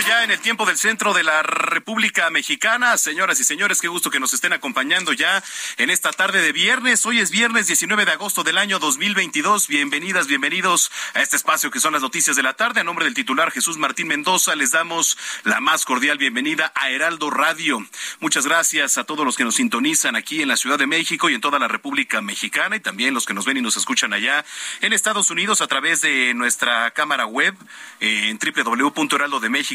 Ya en el tiempo del centro de la República Mexicana. Señoras y señores, qué gusto que nos estén acompañando ya en esta tarde de viernes. Hoy es viernes 19 de agosto del año 2022. Bienvenidas, bienvenidos a este espacio que son las noticias de la tarde. A nombre del titular Jesús Martín Mendoza, les damos la más cordial bienvenida a Heraldo Radio. Muchas gracias a todos los que nos sintonizan aquí en la Ciudad de México y en toda la República Mexicana y también los que nos ven y nos escuchan allá en Estados Unidos a través de nuestra cámara web eh, en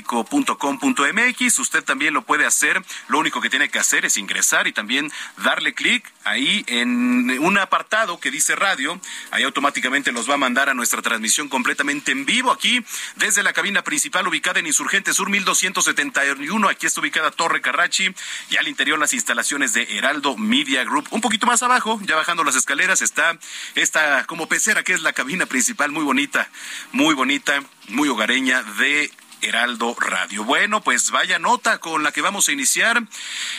www.heraldodemexico.com.mx. Usted también lo puede hacer. Lo único que tiene que hacer es ingresar y también darle clic ahí en un apartado que dice radio. Ahí automáticamente nos va a mandar a nuestra transmisión completamente en vivo aquí desde la cabina principal ubicada en Insurgente Sur 1271. Aquí está ubicada Torre Carrachi y al interior las instalaciones de Heraldo Media Group. Un poquito más abajo, ya bajando las escaleras, está esta como pecera que es la cabina principal, muy bonita, muy bonita, muy hogareña de Heraldo Radio. Bueno, pues vaya nota con la que vamos a iniciar.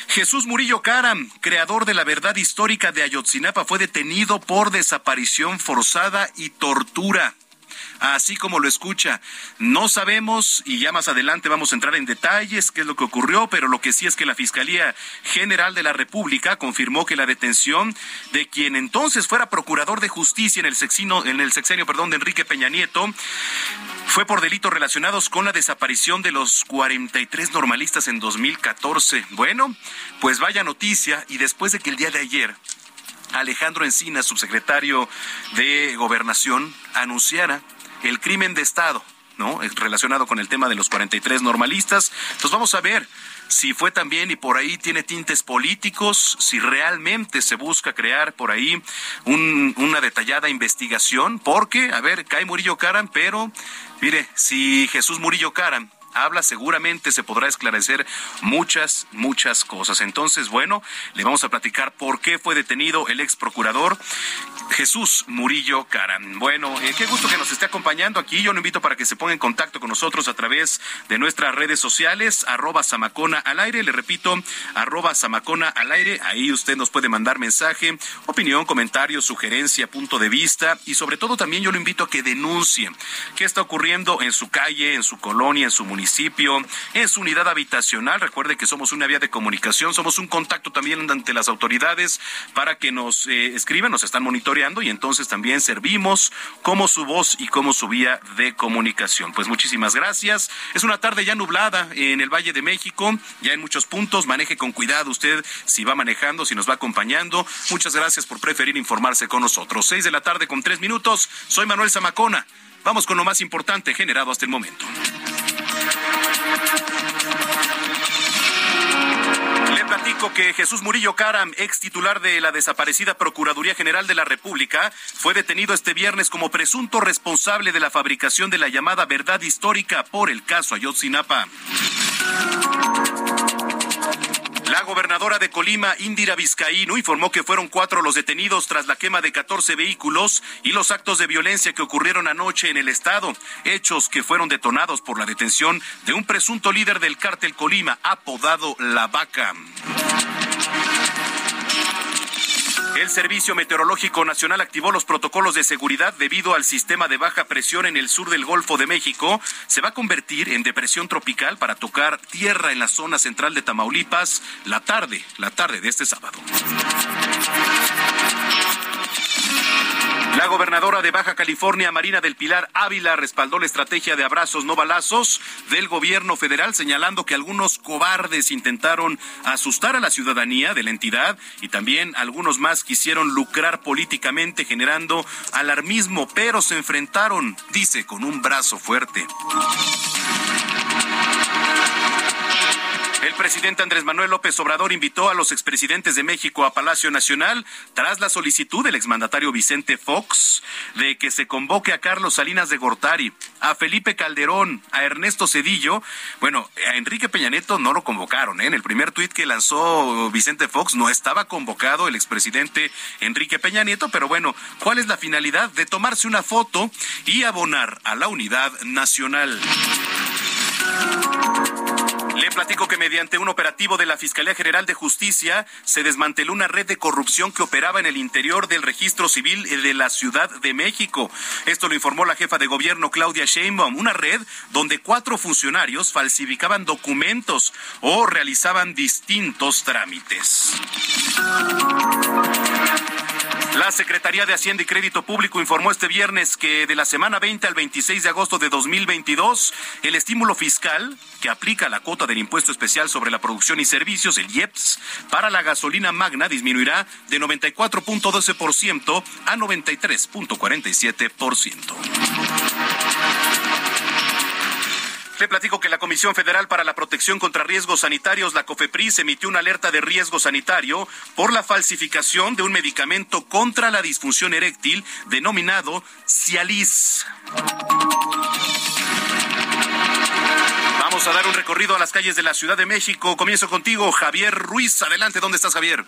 Jesús Murillo Caram, creador de la verdad histórica de Ayotzinapa, fue detenido por desaparición forzada y tortura así como lo escucha. No sabemos y ya más adelante vamos a entrar en detalles qué es lo que ocurrió, pero lo que sí es que la Fiscalía General de la República confirmó que la detención de quien entonces fuera procurador de justicia en el sexenio, en el sexenio, perdón, de Enrique Peña Nieto fue por delitos relacionados con la desaparición de los 43 normalistas en 2014. Bueno, pues vaya noticia y después de que el día de ayer Alejandro Encina, subsecretario de Gobernación, anunciara el crimen de Estado, ¿no? Relacionado con el tema de los 43 normalistas. Entonces vamos a ver si fue también y por ahí tiene tintes políticos, si realmente se busca crear por ahí un, una detallada investigación, porque, a ver, cae Murillo Caram, pero mire, si Jesús Murillo Caram habla, seguramente se podrá esclarecer muchas, muchas cosas. Entonces, bueno, le vamos a platicar por qué fue detenido el ex procurador Jesús Murillo Caram. Bueno, eh, qué gusto que nos esté acompañando aquí. Yo lo invito para que se ponga en contacto con nosotros a través de nuestras redes sociales, arroba Samacona al aire. Le repito, arroba Samacona al aire. Ahí usted nos puede mandar mensaje, opinión, comentario, sugerencia, punto de vista y sobre todo también yo lo invito a que denuncie qué está ocurriendo en su calle, en su colonia, en su municipio, en su unidad habitacional. Recuerde que somos una vía de comunicación, somos un contacto también ante las autoridades para que nos eh, escriban, nos están monitoreando y entonces también servimos como su voz y como su vía de comunicación. Pues muchísimas gracias. Es una tarde ya nublada en el Valle de México, ya en muchos puntos. Maneje con cuidado usted si va manejando, si nos va acompañando. Muchas gracias por preferir informarse con nosotros. Seis de la tarde con tres minutos. Soy Manuel Zamacona. Vamos con lo más importante generado hasta el momento. Le platico que Jesús Murillo Caram, ex titular de la desaparecida Procuraduría General de la República, fue detenido este viernes como presunto responsable de la fabricación de la llamada verdad histórica por el caso Ayotzinapa. La gobernadora de Colima, Indira Vizcaíno, informó que fueron cuatro los detenidos tras la quema de 14 vehículos y los actos de violencia que ocurrieron anoche en el estado, hechos que fueron detonados por la detención de un presunto líder del cártel Colima, apodado La Vaca. El Servicio Meteorológico Nacional activó los protocolos de seguridad debido al sistema de baja presión en el sur del Golfo de México. Se va a convertir en depresión tropical para tocar tierra en la zona central de Tamaulipas la tarde, la tarde de este sábado. La gobernadora de Baja California, Marina del Pilar Ávila, respaldó la estrategia de abrazos no balazos del gobierno federal, señalando que algunos cobardes intentaron asustar a la ciudadanía de la entidad y también algunos más quisieron lucrar políticamente generando alarmismo, pero se enfrentaron, dice, con un brazo fuerte. El presidente Andrés Manuel López Obrador invitó a los expresidentes de México a Palacio Nacional tras la solicitud del exmandatario Vicente Fox de que se convoque a Carlos Salinas de Gortari, a Felipe Calderón, a Ernesto Cedillo. Bueno, a Enrique Peña Nieto no lo convocaron. ¿eh? En el primer tuit que lanzó Vicente Fox no estaba convocado el expresidente Enrique Peña Nieto, pero bueno, ¿cuál es la finalidad? De tomarse una foto y abonar a la unidad nacional. Platico que mediante un operativo de la Fiscalía General de Justicia se desmanteló una red de corrupción que operaba en el interior del registro civil de la Ciudad de México. Esto lo informó la jefa de gobierno Claudia Sheinbaum, una red donde cuatro funcionarios falsificaban documentos o realizaban distintos trámites. La Secretaría de Hacienda y Crédito Público informó este viernes que de la semana 20 al 26 de agosto de 2022, el estímulo fiscal que aplica la cuota del impuesto especial sobre la producción y servicios, el IEPS, para la gasolina magna disminuirá de 94.12% a 93.47%. Le platico que la Comisión Federal para la Protección contra Riesgos Sanitarios, la COFEPRIS, emitió una alerta de riesgo sanitario por la falsificación de un medicamento contra la disfunción eréctil denominado Cialis. Vamos a dar un recorrido a las calles de la Ciudad de México. Comienzo contigo, Javier Ruiz. Adelante, ¿dónde estás, Javier?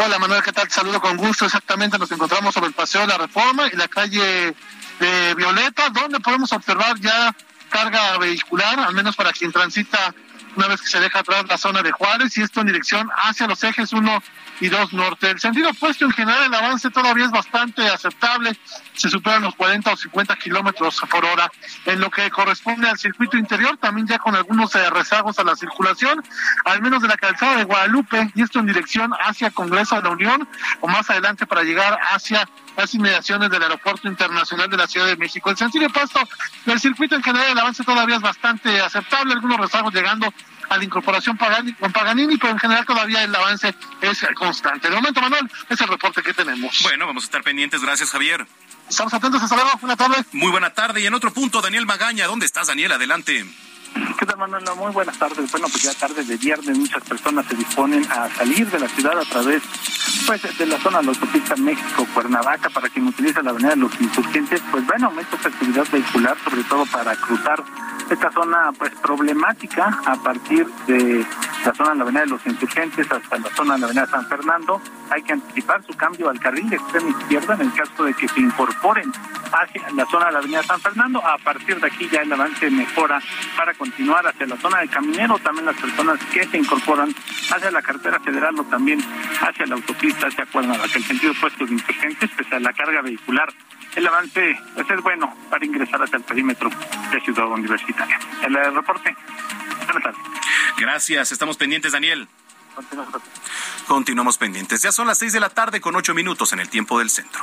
Hola, Manuel, ¿qué tal? Te saludo con gusto. Exactamente, nos encontramos sobre el Paseo de la Reforma y la calle de Violeta, donde podemos observar ya carga vehicular, al menos para quien transita una vez que se deja atrás la zona de Juárez y esto en dirección hacia los ejes 1 y 2 norte. El sentido opuesto en general el avance todavía es bastante aceptable, se superan los 40 o 50 kilómetros por hora. En lo que corresponde al circuito interior, también ya con algunos eh, rezagos a la circulación, al menos de la calzada de Guadalupe, y esto en dirección hacia Congreso de la Unión, o más adelante para llegar hacia las inmediaciones del Aeropuerto Internacional de la Ciudad de México. El sentido opuesto del circuito en general, el avance todavía es bastante aceptable, algunos rezagos llegando a la incorporación con Paganini, pero en general todavía el avance es constante. De momento, Manuel, es el reporte que tenemos. Bueno, vamos a estar pendientes. Gracias, Javier. Estamos atentos, hasta luego. Buena tarde. Muy buena tarde. Y en otro punto, Daniel Magaña. ¿Dónde estás, Daniel? Adelante. ¿Qué tal, Manuel? Muy buenas tardes. Bueno, pues ya tarde de viernes muchas personas se disponen a salir de la ciudad a través pues, de la zona de la autopista México-Cuernavaca para quien utiliza la avenida de los insurgentes. Pues bueno, aumenta su actividad vehicular, sobre todo para cruzar esta zona pues problemática a partir de la zona de la avenida de los insurgentes hasta la zona de la avenida San Fernando. Hay que anticipar su cambio al carril de extrema izquierda en el caso de que se incorporen hacia la zona de la avenida San Fernando. A partir de aquí ya el avance mejora para continuar hacia la zona del caminero. También las personas que se incorporan hacia la carretera federal o también hacia la autopista hacia Cuernavaca. El sentido opuesto de insurgentes, pese a la carga vehicular el avance pues, es bueno para ingresar hacia el perímetro de Ciudad Universitaria. El, eh, reporte. Gracias, estamos pendientes, Daniel. Continuamos pendientes. Ya son las seis de la tarde con ocho minutos en el tiempo del centro.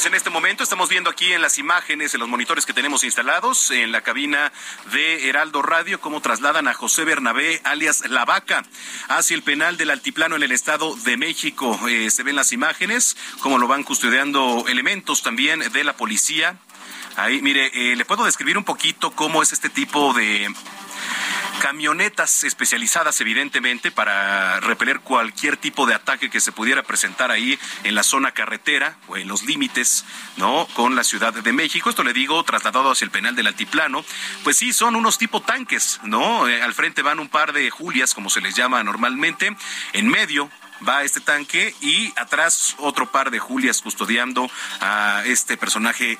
Pues en este momento estamos viendo aquí en las imágenes, en los monitores que tenemos instalados en la cabina de Heraldo Radio, cómo trasladan a José Bernabé, alias La Vaca, hacia el penal del Altiplano en el Estado de México. Eh, se ven las imágenes, cómo lo van custodiando elementos también de la policía. Ahí, mire, eh, le puedo describir un poquito cómo es este tipo de camionetas especializadas evidentemente para repeler cualquier tipo de ataque que se pudiera presentar ahí en la zona carretera o en los límites, ¿no? Con la Ciudad de México. Esto le digo trasladado hacia el penal del Altiplano. Pues sí, son unos tipo tanques, ¿no? Eh, al frente van un par de Julias, como se les llama normalmente. En medio va este tanque y atrás otro par de Julias custodiando a este personaje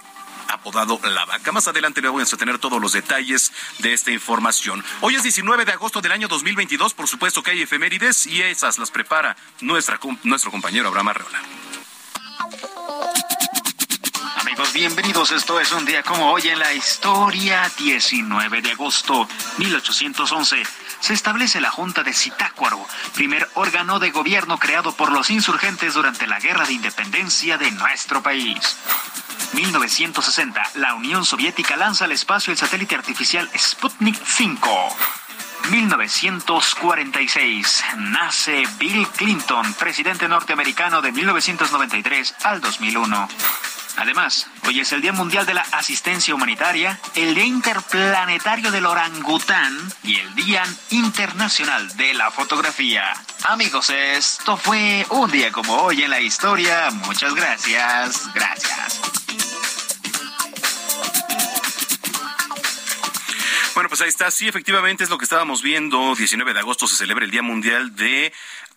apodado La Vaca. Más adelante le voy a tener todos los detalles de esta información. Hoy es 19 de agosto del año 2022, por supuesto que hay efemérides y esas las prepara nuestra, nuestro compañero Abraham Arreola. Amigos, bienvenidos. Esto es un día como hoy en la historia, 19 de agosto 1811 se establece la Junta de Zitácuaro, primer órgano de gobierno creado por los insurgentes durante la Guerra de Independencia de nuestro país. 1960, la Unión Soviética lanza al espacio el satélite artificial Sputnik 5. 1946, nace Bill Clinton, presidente norteamericano de 1993 al 2001. Además, hoy es el Día Mundial de la Asistencia Humanitaria, el Día Interplanetario del Orangután y el Día Internacional de la Fotografía. Amigos, esto fue un día como hoy en la historia. Muchas gracias. Gracias. Bueno, pues ahí está. Sí, efectivamente es lo que estábamos viendo. 19 de agosto se celebra el Día Mundial de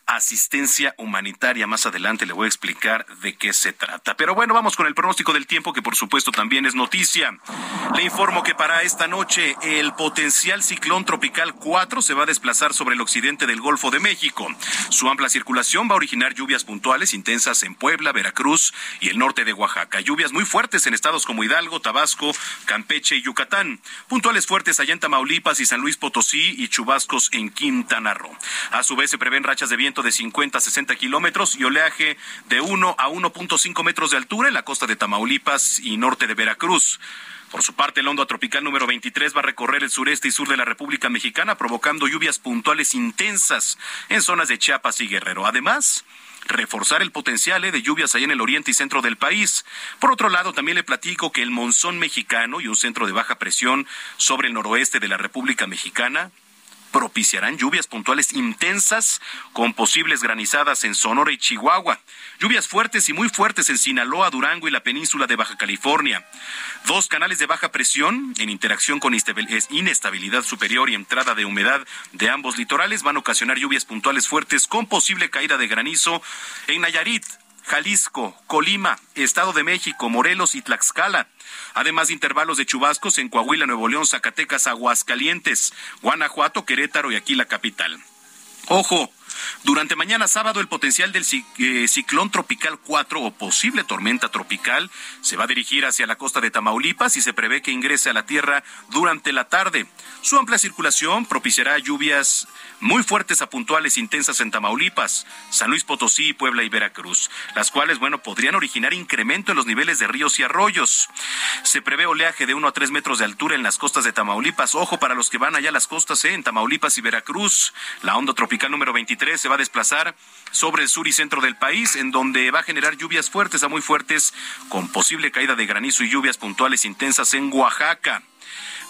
asistencia humanitaria. Más adelante le voy a explicar de qué se trata. Pero bueno, vamos con el pronóstico del tiempo, que por supuesto también es noticia. Le informo que para esta noche el potencial ciclón tropical 4 se va a desplazar sobre el occidente del Golfo de México. Su amplia circulación va a originar lluvias puntuales intensas en Puebla, Veracruz y el norte de Oaxaca. Lluvias muy fuertes en estados como Hidalgo, Tabasco, Campeche y Yucatán. Puntuales fuertes allá en Tamaulipas y San Luis Potosí y chubascos en Quintana Roo. A su vez se prevén rachas de viento de 50 a 60 kilómetros y oleaje de 1 a 1.5 metros de altura en la costa de Tamaulipas y norte de Veracruz. Por su parte, el onda tropical número 23 va a recorrer el sureste y sur de la República Mexicana, provocando lluvias puntuales intensas en zonas de Chiapas y Guerrero. Además, reforzar el potencial eh, de lluvias ahí en el oriente y centro del país. Por otro lado, también le platico que el monzón mexicano y un centro de baja presión sobre el noroeste de la República Mexicana propiciarán lluvias puntuales intensas con posibles granizadas en Sonora y Chihuahua. Lluvias fuertes y muy fuertes en Sinaloa, Durango y la península de Baja California. Dos canales de baja presión en interacción con inestabilidad superior y entrada de humedad de ambos litorales van a ocasionar lluvias puntuales fuertes con posible caída de granizo en Nayarit, Jalisco, Colima, Estado de México, Morelos y Tlaxcala. Además de intervalos de chubascos en Coahuila, Nuevo León, Zacatecas, Aguascalientes, Guanajuato, Querétaro y aquí la capital. Ojo, durante mañana sábado, el potencial del eh, ciclón tropical 4 o posible tormenta tropical se va a dirigir hacia la costa de Tamaulipas y se prevé que ingrese a la tierra durante la tarde. Su amplia circulación propiciará lluvias muy fuertes a puntuales intensas en Tamaulipas, San Luis Potosí, Puebla y Veracruz, las cuales, bueno, podrían originar incremento en los niveles de ríos y arroyos. Se prevé oleaje de 1 a 3 metros de altura en las costas de Tamaulipas. Ojo para los que van allá a las costas, ¿eh? en Tamaulipas y Veracruz. La onda tropical número 23 se va a desplazar sobre el sur y centro del país, en donde va a generar lluvias fuertes a muy fuertes, con posible caída de granizo y lluvias puntuales intensas en Oaxaca.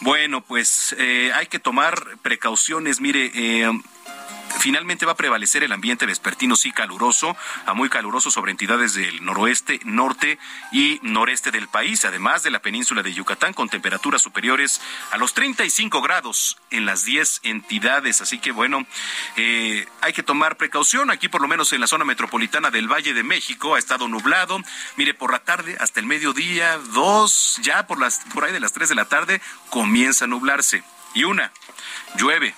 Bueno, pues eh, hay que tomar precauciones. Mire, eh, Finalmente va a prevalecer el ambiente vespertino sí caluroso, a muy caluroso sobre entidades del noroeste, norte y noreste del país, además de la península de Yucatán, con temperaturas superiores a los 35 grados en las 10 entidades. Así que bueno, eh, hay que tomar precaución. Aquí, por lo menos en la zona metropolitana del Valle de México, ha estado nublado. Mire, por la tarde hasta el mediodía, dos, ya por, las, por ahí de las 3 de la tarde, comienza a nublarse. Y una, llueve.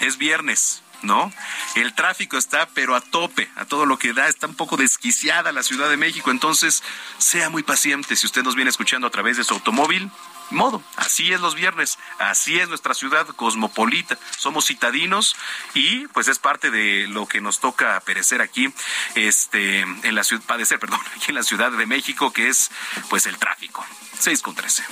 Es viernes ¿no? El tráfico está, pero a tope, a todo lo que da, está un poco desquiciada la Ciudad de México, entonces sea muy paciente si usted nos viene escuchando a través de su automóvil. Modo, así es los viernes, así es nuestra ciudad cosmopolita, somos citadinos y pues es parte de lo que nos toca perecer aquí, este, en la ciudad, padecer, perdón, aquí en la Ciudad de México, que es pues el tráfico. 6 con 13.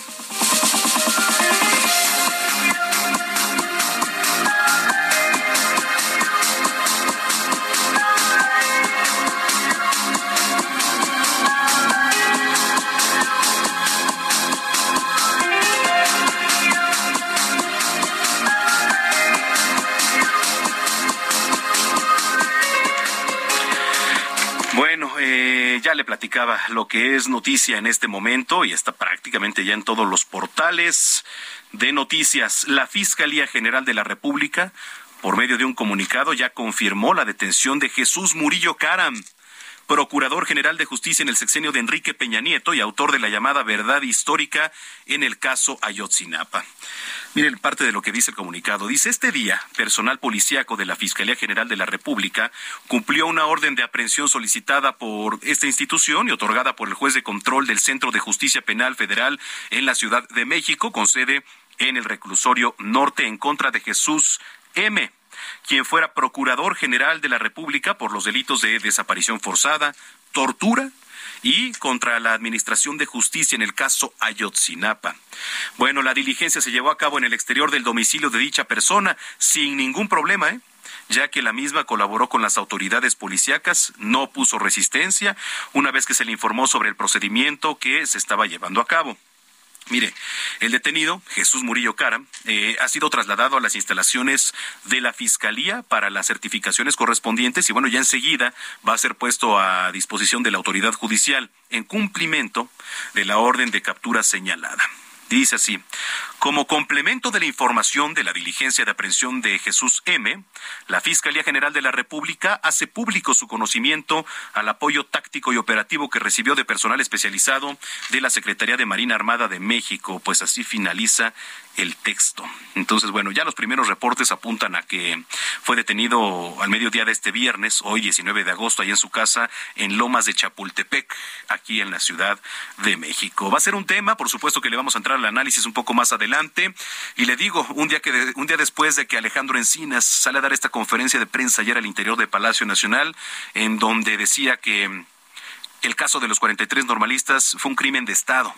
Ya le platicaba lo que es noticia en este momento y está prácticamente ya en todos los portales de noticias. La Fiscalía General de la República, por medio de un comunicado, ya confirmó la detención de Jesús Murillo Caram procurador general de justicia en el sexenio de Enrique Peña Nieto y autor de la llamada verdad histórica en el caso Ayotzinapa. Miren parte de lo que dice el comunicado. Dice, este día, personal policíaco de la Fiscalía General de la República cumplió una orden de aprehensión solicitada por esta institución y otorgada por el juez de control del Centro de Justicia Penal Federal en la Ciudad de México, con sede en el reclusorio norte en contra de Jesús M quien fuera procurador general de la República por los delitos de desaparición forzada, tortura y contra la Administración de Justicia en el caso Ayotzinapa. Bueno, la diligencia se llevó a cabo en el exterior del domicilio de dicha persona sin ningún problema, ¿eh? ya que la misma colaboró con las autoridades policíacas, no puso resistencia una vez que se le informó sobre el procedimiento que se estaba llevando a cabo. Mire, el detenido, Jesús Murillo Cara, eh, ha sido trasladado a las instalaciones de la Fiscalía para las certificaciones correspondientes y bueno, ya enseguida va a ser puesto a disposición de la autoridad judicial en cumplimiento de la orden de captura señalada. Dice así, como complemento de la información de la diligencia de aprehensión de Jesús M., la Fiscalía General de la República hace público su conocimiento al apoyo táctico y operativo que recibió de personal especializado de la Secretaría de Marina Armada de México, pues así finaliza el texto. Entonces, bueno, ya los primeros reportes apuntan a que fue detenido al mediodía de este viernes, hoy 19 de agosto, ahí en su casa en Lomas de Chapultepec, aquí en la Ciudad de México. Va a ser un tema, por supuesto que le vamos a entrar al análisis un poco más adelante. Y le digo, un día, que un día después de que Alejandro Encinas sale a dar esta conferencia de prensa ayer al interior de Palacio Nacional, en donde decía que el caso de los 43 normalistas fue un crimen de Estado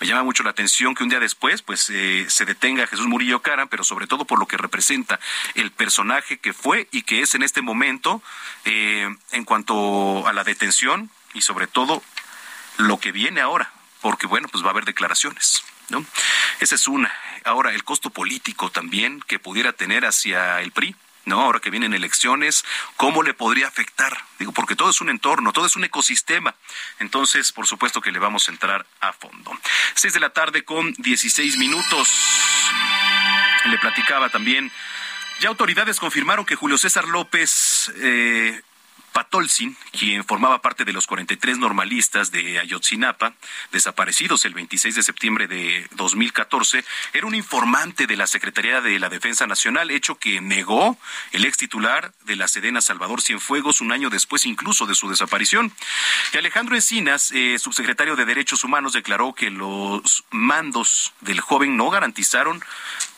me llama mucho la atención que un día después pues eh, se detenga a Jesús Murillo Cara, pero sobre todo por lo que representa el personaje que fue y que es en este momento eh, en cuanto a la detención y sobre todo lo que viene ahora, porque bueno, pues va a haber declaraciones. ¿No? Es una. Ahora, el costo político también que pudiera tener hacia el PRI. ¿no? Ahora que vienen elecciones, ¿cómo le podría afectar? Digo, porque todo es un entorno, todo es un ecosistema. Entonces, por supuesto que le vamos a entrar a fondo. Seis de la tarde con dieciséis minutos. Le platicaba también. Ya autoridades confirmaron que Julio César López eh, Patolsin, quien formaba parte de los 43 normalistas de Ayotzinapa, desaparecidos el 26 de septiembre de 2014, era un informante de la Secretaría de la Defensa Nacional, hecho que negó el ex titular de la Sedena Salvador Cienfuegos un año después incluso de su desaparición. Y Alejandro Encinas, eh, subsecretario de Derechos Humanos, declaró que los mandos del joven no garantizaron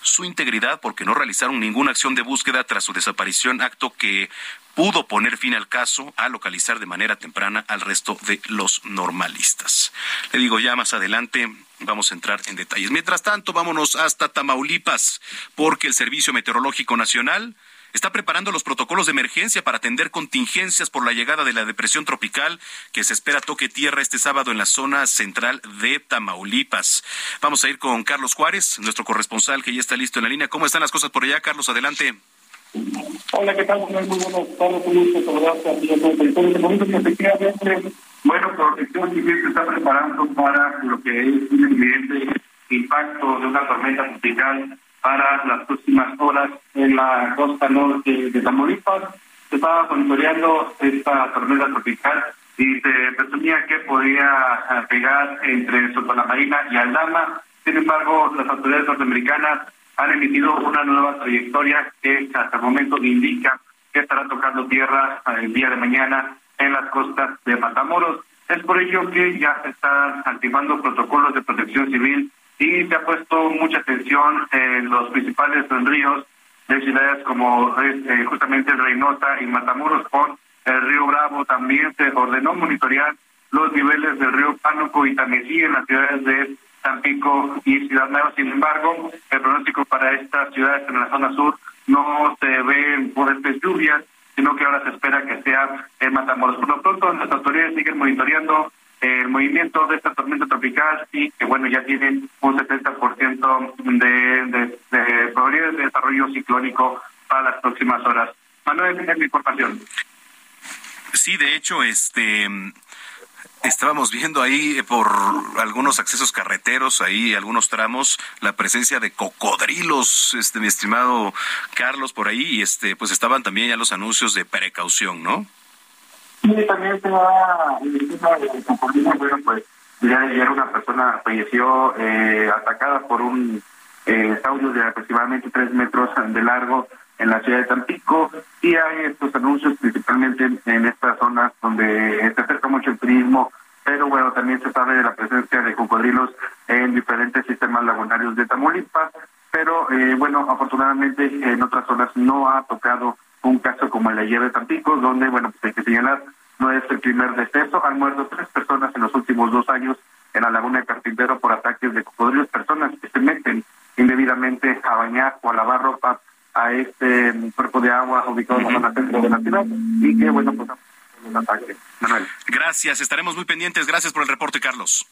su integridad porque no realizaron ninguna acción de búsqueda tras su desaparición, acto que pudo poner fin al caso a localizar de manera temprana al resto de los normalistas. Le digo, ya más adelante vamos a entrar en detalles. Mientras tanto, vámonos hasta Tamaulipas, porque el Servicio Meteorológico Nacional está preparando los protocolos de emergencia para atender contingencias por la llegada de la depresión tropical que se espera toque tierra este sábado en la zona central de Tamaulipas. Vamos a ir con Carlos Juárez, nuestro corresponsal que ya está listo en la línea. ¿Cómo están las cosas por allá, Carlos? Adelante. Hola, ¿qué tal? Muy buenas tardes, a ti Te comento que efectivamente, bueno, Protección Civil se está preparando para lo que es un evidente impacto de una tormenta tropical para las próximas horas en la costa norte de Tamaulipas. Se estaba monitoreando esta tormenta tropical y se presumía que podía eh, pegar entre Sotana Marina y Aldama. Sin embargo, las autoridades norteamericanas han emitido una nueva trayectoria que hasta el momento indica que estará tocando tierra eh, el día de mañana en las costas de Matamoros. Es por ello que ya se están activando protocolos de protección civil y se ha puesto mucha atención en los principales ríos de ciudades como eh, justamente Reynosa y Matamoros con el río Bravo. También se ordenó monitorear los niveles del río Pánuco y Tamesí en las ciudades de Tampico y Ciudad Nueva. Sin embargo, el pronóstico para estas ciudades en la zona sur no se ve fuertes lluvias, sino que ahora se espera que sea en Matamoros. Por lo pronto, las autoridades siguen monitoreando el movimiento de esta tormenta tropical y que, bueno, ya tienen un 70% de, de, de probabilidades de desarrollo ciclónico para las próximas horas. Manuel, es mi información. Sí, de hecho, este Estábamos viendo ahí eh, por algunos accesos carreteros, ahí algunos tramos, la presencia de cocodrilos, este mi estimado Carlos, por ahí, y este, pues estaban también ya los anuncios de precaución, ¿no? Sí, también se va el cocodrilo, bueno, pues ya de ayer una persona falleció eh, atacada por un eh, de aproximadamente tres metros de largo en la ciudad de Tampico. Y hay estos anuncios principalmente en, estas zonas donde se acerca mucho el turismo, pero bueno, también se sabe de la presencia de cocodrilos en diferentes sistemas lagunarios de Tamaulipas, pero eh, bueno, afortunadamente en otras zonas no ha tocado un caso como el ayer de Tampico, donde, bueno, pues hay que señalar, no es el primer deceso, han muerto tres personas en los últimos dos años en la laguna de Carpintero por ataques de cocodrilos, personas que se meten indebidamente a bañar o a lavar ropa a este cuerpo de agua ubicado en la zona centro de la ciudad y que, bueno, pues un ataque. Manuel. Gracias, estaremos muy pendientes. Gracias por el reporte, Carlos.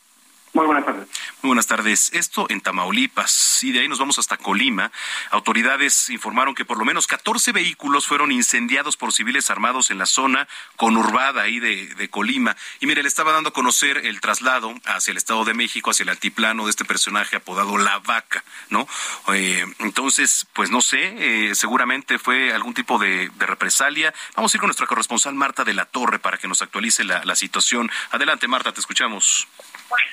Muy buenas tardes. Muy buenas tardes. Esto en Tamaulipas y de ahí nos vamos hasta Colima. Autoridades informaron que por lo menos 14 vehículos fueron incendiados por civiles armados en la zona conurbada ahí de, Colima. Y mire, le estaba dando a conocer el traslado hacia el Estado de México, hacia el altiplano de este personaje apodado La Vaca, ¿no? Eh, entonces, pues no sé, eh, seguramente fue algún tipo de, represalia. Vamos a ir con nuestra corresponsal Marta de la Torre para que nos actualice la, la situación. Adelante, Marta, te escuchamos.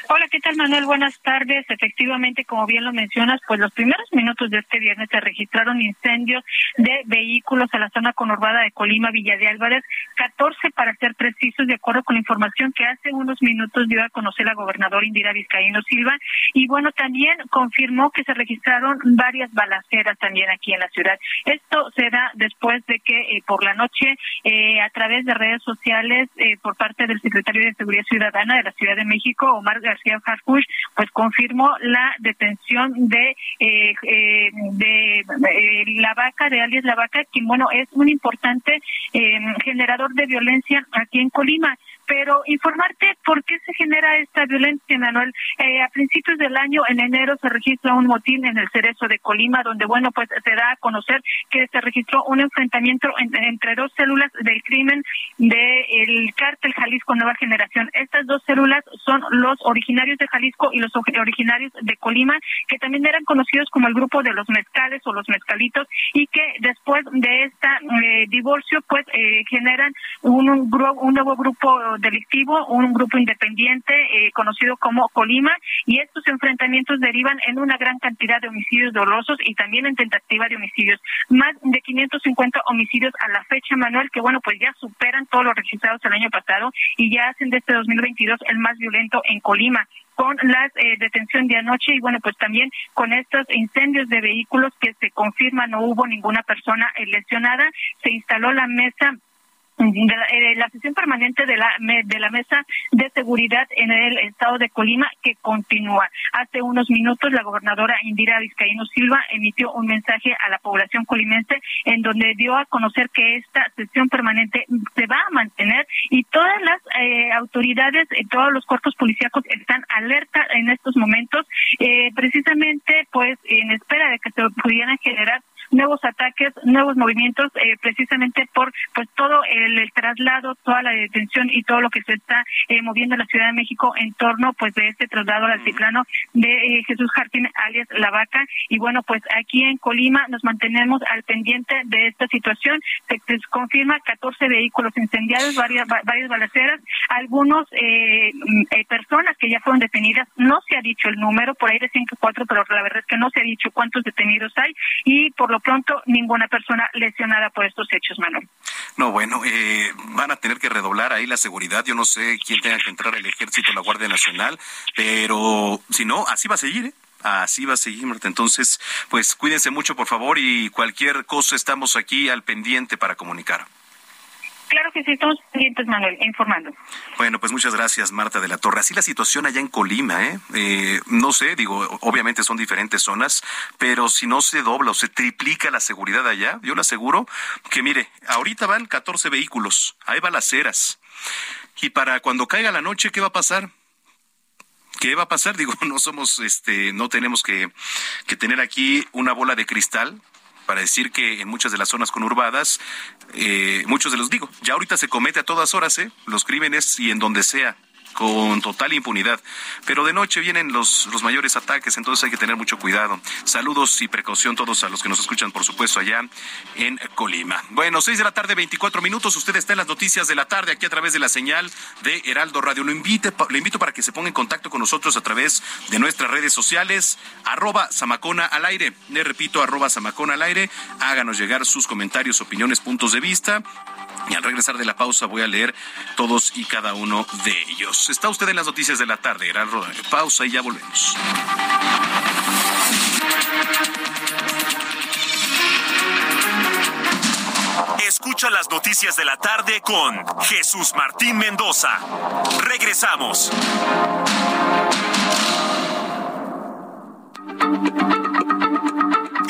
Hola, ¿qué tal Manuel? Buenas tardes. Efectivamente, como bien lo mencionas, pues los primeros minutos de este viernes se registraron incendios de vehículos a la zona conurbada de Colima, Villa de Álvarez, 14 para ser precisos, de acuerdo con la información que hace unos minutos dio a conocer la gobernadora Indira Vizcaíno Silva. Y bueno, también confirmó que se registraron varias balaceras también aquí en la ciudad. Esto se da después de que eh, por la noche, eh, a través de redes sociales, eh, por parte del secretario de Seguridad Ciudadana de la Ciudad de México, Omar García Harfuch, pues confirmó la detención de eh, eh, de eh, la vaca, de alias la vaca, quien bueno es un importante generador de violencia aquí en Colima pero informarte por qué se genera esta violencia, Manuel. Eh, a principios del año, en enero, se registra un motín en el Cerezo de Colima, donde, bueno, pues se da a conocer que se registró un enfrentamiento entre dos células del crimen del cártel Jalisco Nueva Generación. Estas dos células son los originarios de Jalisco y los originarios de Colima, que también eran conocidos como el grupo de los mezcales o los mezcalitos, y que después de este divorcio, pues eh, generan un, un nuevo grupo delictivo, un grupo independiente eh, conocido como Colima, y estos enfrentamientos derivan en una gran cantidad de homicidios dolosos y también en tentativa de homicidios. Más de 550 homicidios a la fecha, Manuel, que bueno, pues ya superan todos los registrados el año pasado y ya hacen de este 2022 el más violento en Colima con la eh, detención de anoche y bueno, pues también con estos incendios de vehículos que se confirma no hubo ninguna persona eh, lesionada, se instaló la mesa de la, sesión permanente de la de la mesa de seguridad en el estado de Colima que continúa. Hace unos minutos la gobernadora Indira Vizcaíno Silva emitió un mensaje a la población colimense en donde dio a conocer que esta sesión permanente se va a mantener y todas las eh, autoridades, eh, todos los cuerpos policíacos están alerta en estos momentos, eh, precisamente pues en espera de que se pudieran generar nuevos ataques, nuevos movimientos, eh, precisamente por pues todo el, traslado, toda la detención y todo lo que se está eh, moviendo en la Ciudad de México en torno pues de este traslado al altiplano de eh, Jesús Jardín alias La Vaca. Y bueno pues aquí en Colima nos mantenemos al pendiente de esta situación. Se, confirma 14 vehículos incendiados varias varias balaceras algunos personas que ya fueron detenidas. No se ha dicho el número por ahí decían que cuatro pero la verdad es que no se ha dicho cuántos detenidos hay. Y por lo pronto ninguna persona lesionada por estos hechos, Manuel. No, bueno, eh, van a tener que redoblar ahí la seguridad. Yo no sé quién tenga que entrar, el ejército, la Guardia Nacional, pero si no, así va a seguir, ¿eh? Así va a seguir, Marta. Entonces, pues cuídense mucho, por favor, y cualquier cosa estamos aquí al pendiente para comunicar. Claro que sí, estamos pendientes, Manuel, informando. Bueno, pues muchas gracias, Marta de la Torre. Así la situación allá en Colima, ¿eh? ¿eh? no sé, digo, obviamente son diferentes zonas, pero si no se dobla o se triplica la seguridad allá, yo le aseguro que, mire, ahorita van 14 vehículos, hay balaceras. Y para cuando caiga la noche, ¿qué va a pasar? ¿Qué va a pasar? Digo, no somos, este, no tenemos que, que tener aquí una bola de cristal para decir que en muchas de las zonas conurbadas, eh, muchos de los digo, ya ahorita se comete a todas horas, ¿eh? Los crímenes y en donde sea con total impunidad. Pero de noche vienen los, los mayores ataques, entonces hay que tener mucho cuidado. Saludos y precaución todos a los que nos escuchan, por supuesto, allá en Colima. Bueno, seis de la tarde, 24 minutos. Usted está en las noticias de la tarde aquí a través de la señal de Heraldo Radio. Lo invite, le invito para que se ponga en contacto con nosotros a través de nuestras redes sociales, arroba Samacona al aire. Le repito, arroba Samacona al aire. Háganos llegar sus comentarios, opiniones, puntos de vista. Y al regresar de la pausa voy a leer todos y cada uno de ellos. Está usted en las noticias de la tarde. Era pausa y ya volvemos. Escucha las noticias de la tarde con Jesús Martín Mendoza. Regresamos.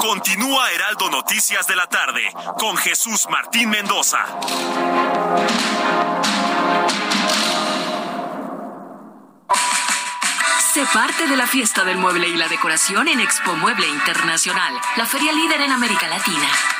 Continúa Heraldo Noticias de la tarde con Jesús Martín Mendoza. Sé parte de la fiesta del mueble y la decoración en Expo Mueble Internacional, la feria líder en América Latina.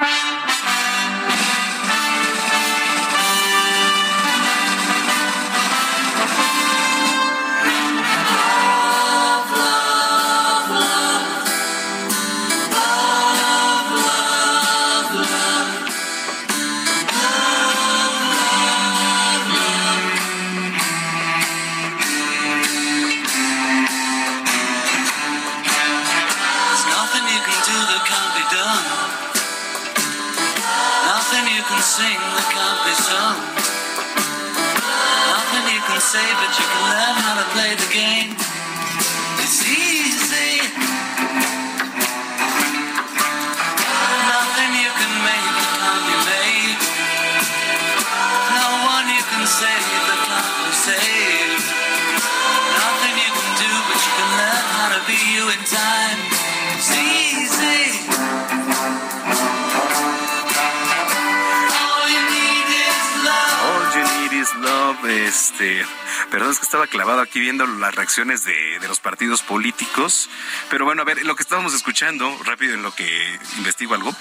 Thank you. Say, but you can learn how to play the game. Este, perdón, es que estaba clavado aquí viendo las reacciones de, de los partidos políticos. Pero bueno, a ver, lo que estábamos escuchando, rápido en lo que investigo algo.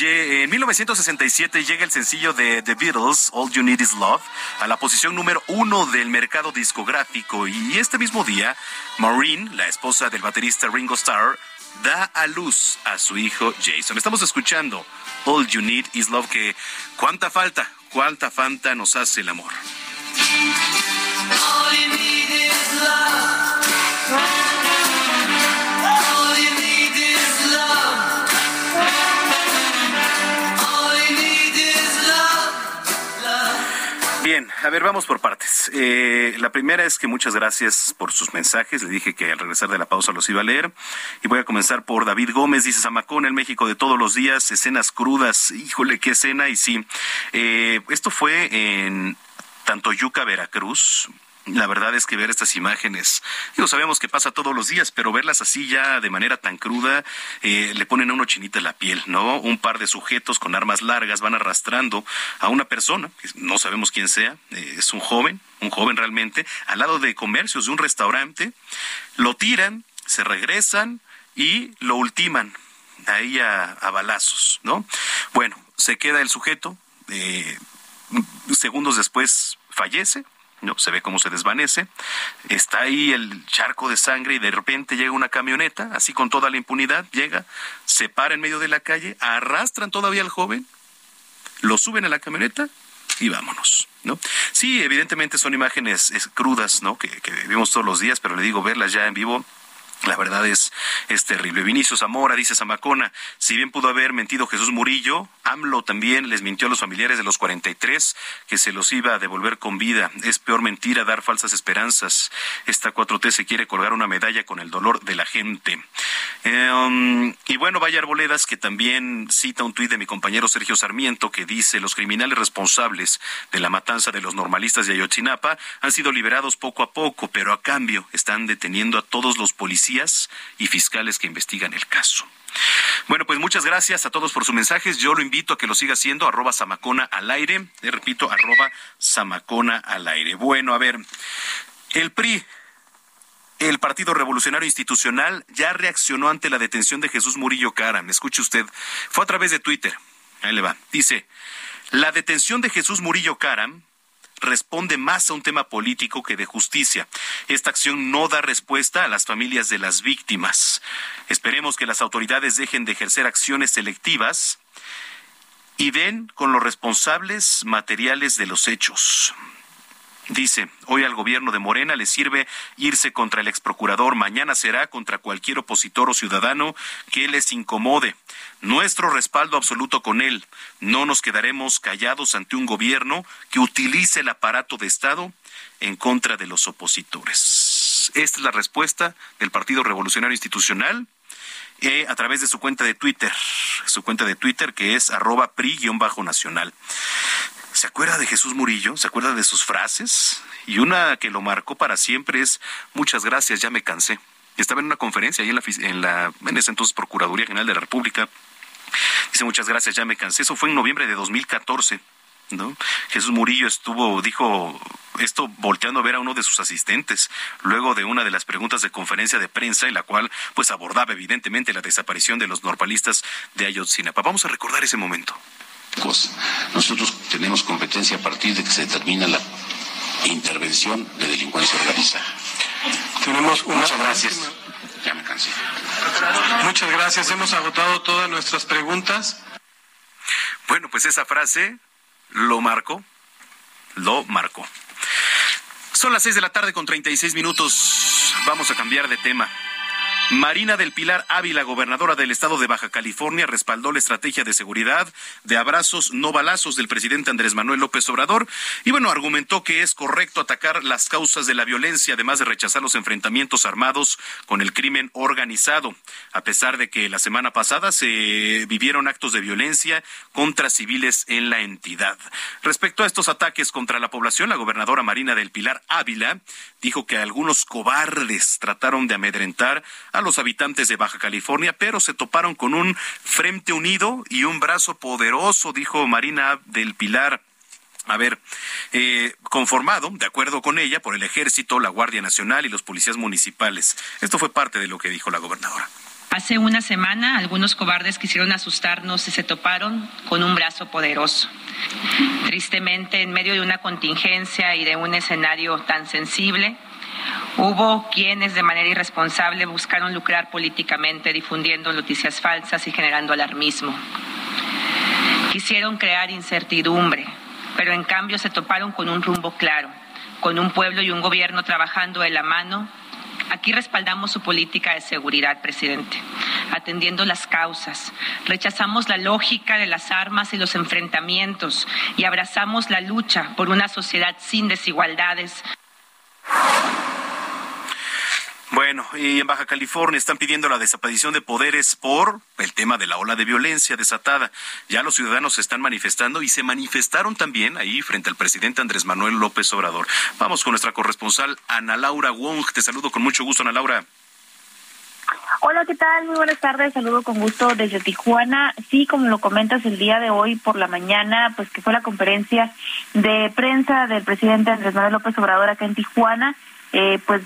En 1967 llega el sencillo de The Beatles, All You Need Is Love, a la posición número uno del mercado discográfico. Y este mismo día, Maureen, la esposa del baterista Ringo Starr, da a luz a su hijo Jason. Estamos escuchando All You Need Is Love, que cuánta falta, cuánta falta nos hace el amor. Bien, a ver, vamos por partes. Eh, la primera es que muchas gracias por sus mensajes. Le dije que al regresar de la pausa los iba a leer. Y voy a comenzar por David Gómez. Dice Zamacón, el México de todos los días, escenas crudas. Híjole, qué escena. Y sí, eh, esto fue en Tantoyuca, Veracruz. La verdad es que ver estas imágenes, digo, sabemos que pasa todos los días, pero verlas así ya de manera tan cruda, eh, le ponen a uno chinita la piel, ¿no? Un par de sujetos con armas largas van arrastrando a una persona, no sabemos quién sea, eh, es un joven, un joven realmente, al lado de comercios de un restaurante, lo tiran, se regresan y lo ultiman ahí a, a balazos, ¿no? Bueno, se queda el sujeto, eh, segundos después fallece, ¿no? Se ve cómo se desvanece, está ahí el charco de sangre y de repente llega una camioneta, así con toda la impunidad, llega, se para en medio de la calle, arrastran todavía al joven, lo suben a la camioneta y vámonos. ¿No? Sí, evidentemente son imágenes crudas, ¿no? Que, que vivimos todos los días, pero le digo, verlas ya en vivo la verdad es, es terrible. Vinicio Zamora dice Zamacona, si bien pudo haber mentido Jesús Murillo, AMLO también les mintió a los familiares de los 43 que se los iba a devolver con vida. Es peor mentira dar falsas esperanzas. Esta 4T se quiere colgar una medalla con el dolor de la gente. Um, y bueno, vaya arboledas que también cita un tuit de mi compañero Sergio Sarmiento que dice los criminales responsables de la matanza de los normalistas de Ayotzinapa han sido liberados poco a poco, pero a cambio están deteniendo a todos los policías y fiscales que investigan el caso. Bueno, pues muchas gracias a todos por sus mensajes. Yo lo invito a que lo siga haciendo, arroba Samacona al aire. Le repito, arroba Samacona al aire. Bueno, a ver, el PRI, el Partido Revolucionario Institucional, ya reaccionó ante la detención de Jesús Murillo Cara. Me escuche usted. Fue a través de Twitter. Ahí le va. Dice, la detención de Jesús Murillo Cara responde más a un tema político que de justicia. Esta acción no da respuesta a las familias de las víctimas. Esperemos que las autoridades dejen de ejercer acciones selectivas y den con los responsables materiales de los hechos. Dice, hoy al gobierno de Morena le sirve irse contra el exprocurador, mañana será contra cualquier opositor o ciudadano que les incomode. Nuestro respaldo absoluto con él. No nos quedaremos callados ante un gobierno que utilice el aparato de Estado en contra de los opositores. Esta es la respuesta del Partido Revolucionario Institucional eh, a través de su cuenta de Twitter, su cuenta de Twitter que es arroba pri-nacional. ¿Se acuerda de Jesús Murillo? ¿Se acuerda de sus frases? Y una que lo marcó para siempre es muchas gracias, ya me cansé. Estaba en una conferencia ahí en la, en la en ese entonces Procuraduría General de la República. Dice muchas gracias, ya me cansé. Eso fue en noviembre de 2014. ¿No? Jesús Murillo estuvo, dijo esto volteando a ver a uno de sus asistentes, luego de una de las preguntas de conferencia de prensa, en la cual pues abordaba evidentemente la desaparición de los normalistas de Ayotzinapa. Vamos a recordar ese momento. Nosotros tenemos competencia a partir de que se determina la intervención de delincuencia organizada. Tenemos una... Muchas gracias. Ya me cansé. Muchas gracias. Hemos agotado todas nuestras preguntas. Bueno, pues esa frase lo marcó. Lo marcó. Son las seis de la tarde con 36 minutos. Vamos a cambiar de tema. Marina del Pilar Ávila, gobernadora del estado de Baja California, respaldó la estrategia de seguridad de abrazos no balazos del presidente Andrés Manuel López Obrador y bueno, argumentó que es correcto atacar las causas de la violencia, además de rechazar los enfrentamientos armados con el crimen organizado, a pesar de que la semana pasada se vivieron actos de violencia contra civiles en la entidad. Respecto a estos ataques contra la población, la gobernadora Marina del Pilar Ávila dijo que algunos cobardes trataron de amedrentar a los habitantes de Baja California, pero se toparon con un frente unido y un brazo poderoso, dijo Marina del Pilar. A ver, eh, conformado, de acuerdo con ella, por el Ejército, la Guardia Nacional y los policías municipales. Esto fue parte de lo que dijo la gobernadora. Hace una semana algunos cobardes quisieron asustarnos y se toparon con un brazo poderoso. Tristemente, en medio de una contingencia y de un escenario tan sensible, Hubo quienes de manera irresponsable buscaron lucrar políticamente difundiendo noticias falsas y generando alarmismo. Quisieron crear incertidumbre, pero en cambio se toparon con un rumbo claro, con un pueblo y un gobierno trabajando de la mano. Aquí respaldamos su política de seguridad, presidente, atendiendo las causas. Rechazamos la lógica de las armas y los enfrentamientos y abrazamos la lucha por una sociedad sin desigualdades. Bueno, y en Baja California están pidiendo la desaparición de poderes por el tema de la ola de violencia desatada. Ya los ciudadanos se están manifestando y se manifestaron también ahí frente al presidente Andrés Manuel López Obrador. Vamos con nuestra corresponsal Ana Laura Wong. Te saludo con mucho gusto, Ana Laura. Hola, ¿qué tal? Muy buenas tardes. Saludo con gusto desde Tijuana. Sí, como lo comentas el día de hoy por la mañana, pues que fue la conferencia de prensa del presidente Andrés Manuel López Obrador acá en Tijuana, eh, pues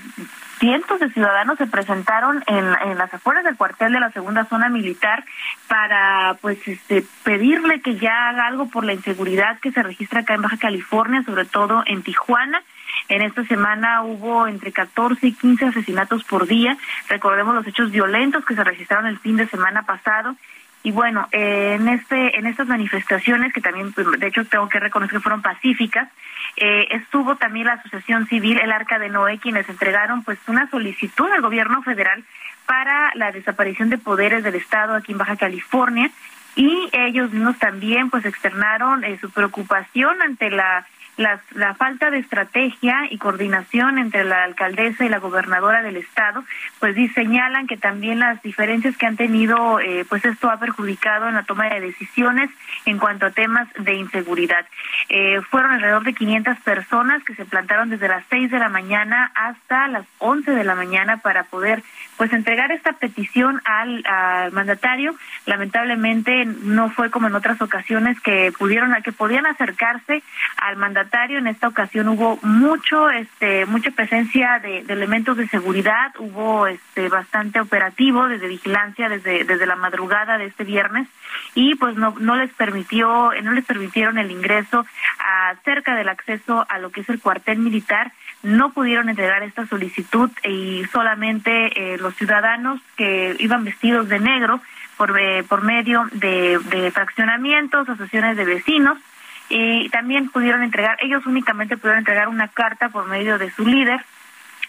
cientos de ciudadanos se presentaron en, las afueras del cuartel de la segunda zona militar para pues este pedirle que ya haga algo por la inseguridad que se registra acá en Baja California, sobre todo en Tijuana. En esta semana hubo entre 14 y 15 asesinatos por día. Recordemos los hechos violentos que se registraron el fin de semana pasado y bueno, en este en estas manifestaciones que también pues, de hecho tengo que reconocer que fueron pacíficas, eh, estuvo también la Asociación Civil El Arca de Noé quienes entregaron pues una solicitud al gobierno federal para la desaparición de poderes del Estado aquí en Baja California. Y ellos mismos también pues externaron eh, su preocupación ante la la, falta de estrategia y coordinación entre la alcaldesa y la gobernadora del estado, pues señalan que también las diferencias que han tenido, eh, pues esto ha perjudicado en la toma de decisiones en cuanto a temas de inseguridad. Eh, fueron alrededor de 500 personas que se plantaron desde las 6 de la mañana hasta las 11 de la mañana para poder pues entregar esta petición al, al mandatario. Lamentablemente no fue como en otras ocasiones que pudieron que podían acercarse al mandatario. En esta ocasión hubo mucho este mucha presencia de, elementos de seguridad, hubo este bastante operativo desde vigilancia desde desde la madrugada de este viernes y pues no no les permitió no les permitieron el ingreso a, cerca del acceso a lo que es el cuartel militar. No pudieron entregar esta solicitud y solamente eh, los ciudadanos que iban vestidos de negro por, eh, por medio de, de fraccionamientos, asociaciones de vecinos, y también pudieron entregar, ellos únicamente pudieron entregar una carta por medio de su líder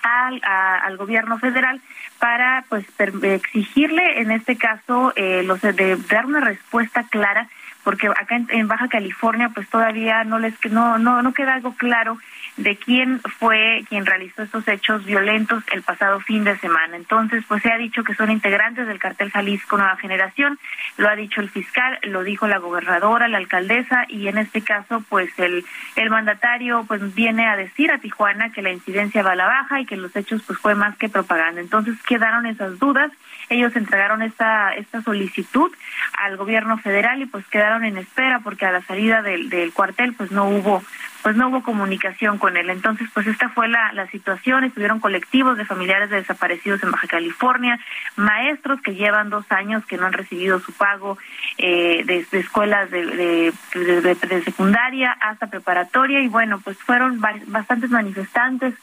al, al gobierno federal para pues exigirle en este caso eh, los de dar una respuesta clara porque acá en, Baja California pues todavía no les no no no queda algo claro de quién fue quien realizó estos hechos violentos el pasado fin de semana. Entonces, pues se ha dicho que son integrantes del cartel Jalisco Nueva Generación, lo ha dicho el fiscal, lo dijo la gobernadora, la alcaldesa y en este caso, pues el el mandatario pues viene a decir a Tijuana que la incidencia va a la baja y que los hechos pues fue más que propaganda. Entonces, quedaron esas dudas, ellos entregaron esta esta solicitud al gobierno federal y pues quedaron en espera porque a la salida del del cuartel pues no hubo pues no hubo comunicación con él. Entonces, pues esta fue la, la situación. Estuvieron colectivos de familiares de desaparecidos en Baja California, maestros que llevan dos años que no han recibido su pago eh, de, escuelas de, de, secundaria hasta preparatoria y bueno, pues fueron bastantes manifestantes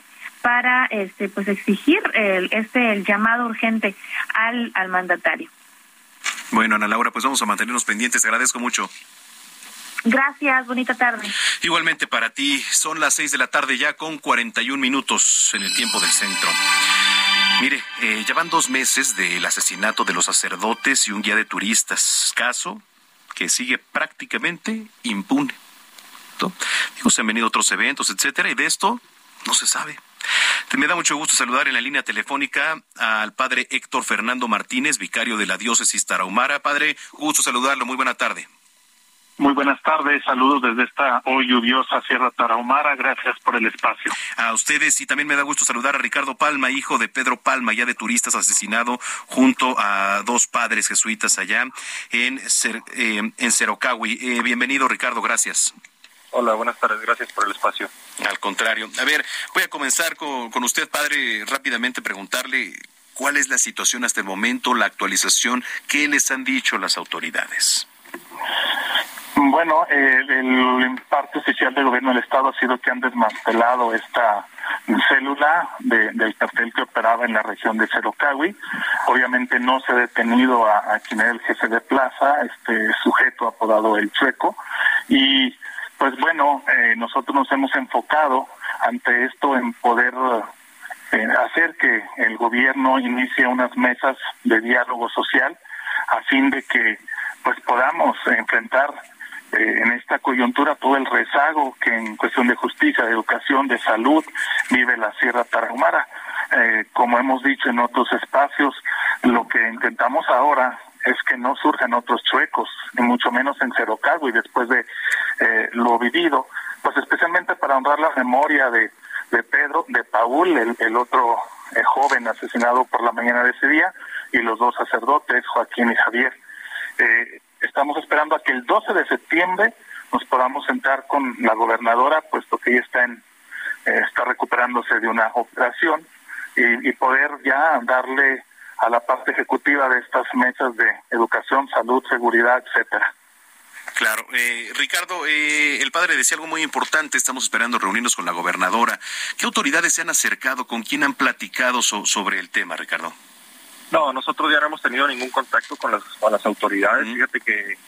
para este pues exigir el, este el llamado urgente al, al mandatario. Bueno, Ana Laura, pues vamos a mantenernos pendientes. Te agradezco mucho. Gracias, bonita tarde. Igualmente para ti, son las seis de la tarde ya con 41 minutos en el tiempo del centro. Mire, eh, ya van dos meses del asesinato de los sacerdotes y un guía de turistas, caso que sigue prácticamente impune. Digo, se han venido otros eventos, etcétera, y de esto no se sabe. Me da mucho gusto saludar en la línea telefónica al padre Héctor Fernando Martínez, vicario de la diócesis Tarahumara. Padre, gusto saludarlo. Muy buena tarde. Muy buenas tardes, saludos desde esta hoy lluviosa Sierra Tarahumara, gracias por el espacio. A ustedes y también me da gusto saludar a Ricardo Palma, hijo de Pedro Palma, ya de turistas asesinado junto a dos padres jesuitas allá en, eh, en Cerocahui. Eh, bienvenido Ricardo, gracias. Hola, buenas tardes, gracias por el espacio. Al contrario. A ver, voy a comenzar con, con usted, padre, rápidamente preguntarle cuál es la situación hasta el momento, la actualización, qué les han dicho las autoridades. Bueno, el parte oficial del gobierno del Estado ha sido que han desmantelado esta célula del cartel que operaba en la región de Cerocawi. Obviamente no se ha detenido a, quien era el jefe de plaza, este sujeto apodado El Chueco. Y pues bueno, eh, nosotros nos hemos enfocado ante esto en poder eh, hacer que el gobierno inicie unas mesas de diálogo social a fin de que pues podamos enfrentar eh, en esta coyuntura todo el rezago que en cuestión de justicia, de educación, de salud vive la Sierra Tarahumara. eh, como hemos dicho en otros espacios, lo que intentamos ahora es que no surjan otros chuecos, ni mucho menos en Cerocago y después de eh, lo vivido, pues especialmente para honrar la memoria de, de Pedro, de Paul, el, el otro eh, joven asesinado por la mañana de ese día, y los dos sacerdotes, Joaquín y Javier. Estamos esperando a que el 12 de septiembre nos podamos sentar con la gobernadora, puesto que ella está en eh, está recuperándose de una operación y, y poder ya darle a la parte ejecutiva de estas mesas de educación, salud, seguridad, etcétera. Claro. Eh, Ricardo, eh, el padre decía algo muy importante. Estamos esperando reunirnos con la gobernadora. ¿Qué autoridades se han acercado? ¿Con quién han platicado so- sobre el tema, Ricardo? No, nosotros ya no hemos tenido ningún contacto con las, con las autoridades. Fíjate que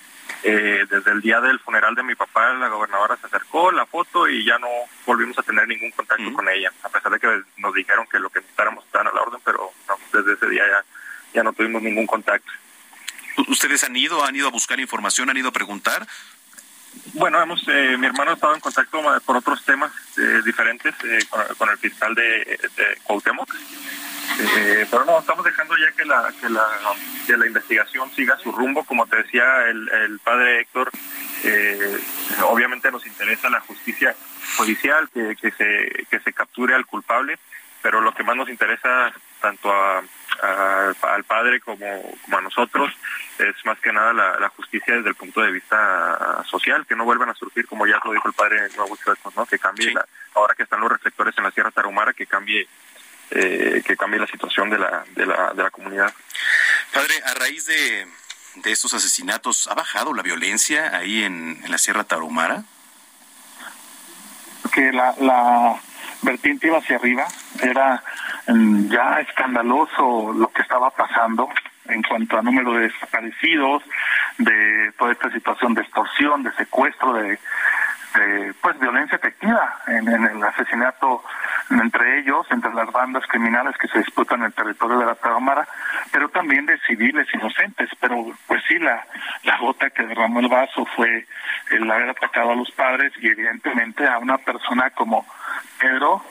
eh, desde el día del funeral de mi papá, la gobernadora se acercó, la foto, y ya no volvimos a tener ningún contacto con ella, a pesar de que nos dijeron que lo que necesitáramos estaban a la orden, pero no, desde ese día ya, ya no tuvimos ningún contacto. ¿Ustedes han ido, han ido a buscar información, han ido a preguntar? Bueno, hemos, eh, mi hermano ha estado en contacto ma- por otros temas eh, diferentes eh, con, con el fiscal de, de Cuauhtémoc. Eh, pero no, estamos dejando ya que la, que la, que la investigación siga su rumbo. Como te decía el, el padre Héctor, eh, obviamente nos interesa la justicia judicial, que, que, se, que se capture al culpable, pero lo que más nos interesa tanto a, a- al padre como, como a nosotros es más que nada la, la justicia desde el punto de vista social, que no vuelvan a surgir, como ya lo dijo el padre ¿no? que cambie, la- ahora que están los reflectores en la Sierra Tarahumara, que cambie eh, que cambie la situación de la, de la, de la comunidad. Padre, a raíz de, de estos asesinatos, ¿ha bajado la violencia ahí en, en la Sierra Tarahumara? que la, la vertiente iba hacia arriba, era mm, ya escandaloso lo que estaba pasando en cuanto a número de desaparecidos, de toda esta situación de extorsión, de secuestro, de, de, pues violencia efectiva en, el asesinato entre ellos, entre las bandas criminales que se disputan en el territorio de la Tarahumara, pero también de civiles inocentes. Pero pues sí, la, la gota que derramó el vaso fue el haber atacado a los padres y evidentemente a una persona como Pedro,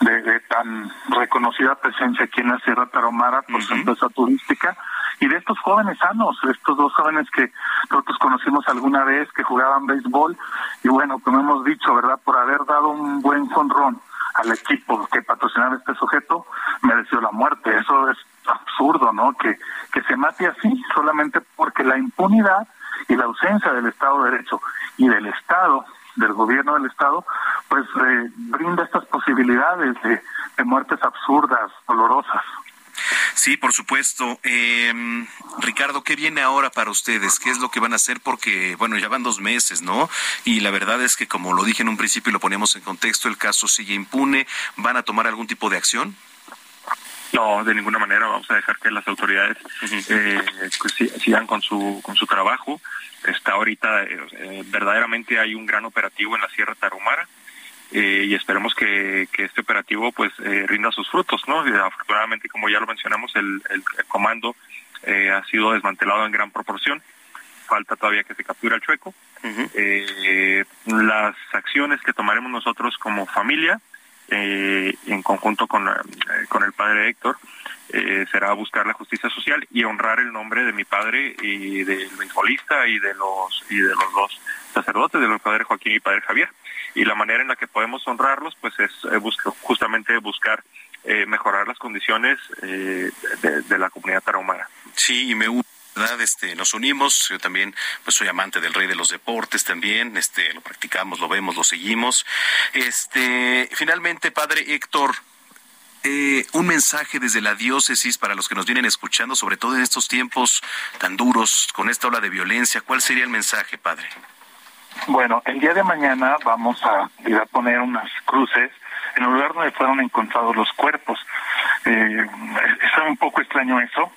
de, de tan reconocida presencia aquí en la Sierra Tarahumara por su empresa turística, y de estos jóvenes sanos, estos dos jóvenes que nosotros conocimos alguna vez, que jugaban béisbol, y bueno, como hemos dicho, ¿verdad? Por haber dado un buen jonrón al equipo que patrocinaba este sujeto, mereció la muerte. Eso es absurdo, ¿no? Que, que se mate así, solamente porque la impunidad y la ausencia del Estado de Derecho y del Estado, del gobierno del Estado, pues eh, brinda estas posibilidades de, muertes absurdas, dolorosas. Sí, por supuesto. Eh, Ricardo, ¿qué viene ahora para ustedes? ¿Qué es lo que van a hacer? Porque, bueno, ya van dos meses, ¿no? Y la verdad es que, como lo dije en un principio y lo poníamos en contexto, el caso sigue impune. ¿Van a tomar algún tipo de acción? No, de ninguna manera vamos a dejar que las autoridades eh, pues, si- sigan con su con su trabajo. Está ahorita eh, verdaderamente hay un gran operativo en la Sierra Tarahumara eh, y esperemos que, que este operativo pues rinda sus frutos, ¿no? Afortunadamente, como ya lo mencionamos, el, el- el comando ha sido desmantelado en gran proporción. Falta todavía que se capture al chueco. Eh, las acciones que tomaremos nosotros como familia, eh, en conjunto con, eh, con el padre Héctor, eh, será buscar la justicia social y honrar el nombre de mi padre y del beisbolista y de los y de los dos sacerdotes, de los padre Joaquín y padre Javier. Y la manera en la que podemos honrarlos, pues es eh, busca- justamente buscar eh, mejorar las condiciones de, de la comunidad tarahumara. Sí, ¿verdad? Este, nos unimos. Yo también, pues soy amante del rey de los deportes también. Este, lo practicamos, lo vemos, lo seguimos. Este, finalmente, padre Héctor, eh, un mensaje desde la diócesis para los que nos vienen escuchando, sobre todo en estos tiempos tan duros, con esta ola de violencia. ¿Cuál sería el mensaje, padre? Bueno, el día de mañana vamos a ir a poner unas cruces en el lugar donde fueron encontrados los cuerpos. Eh, es un poco extraño eso,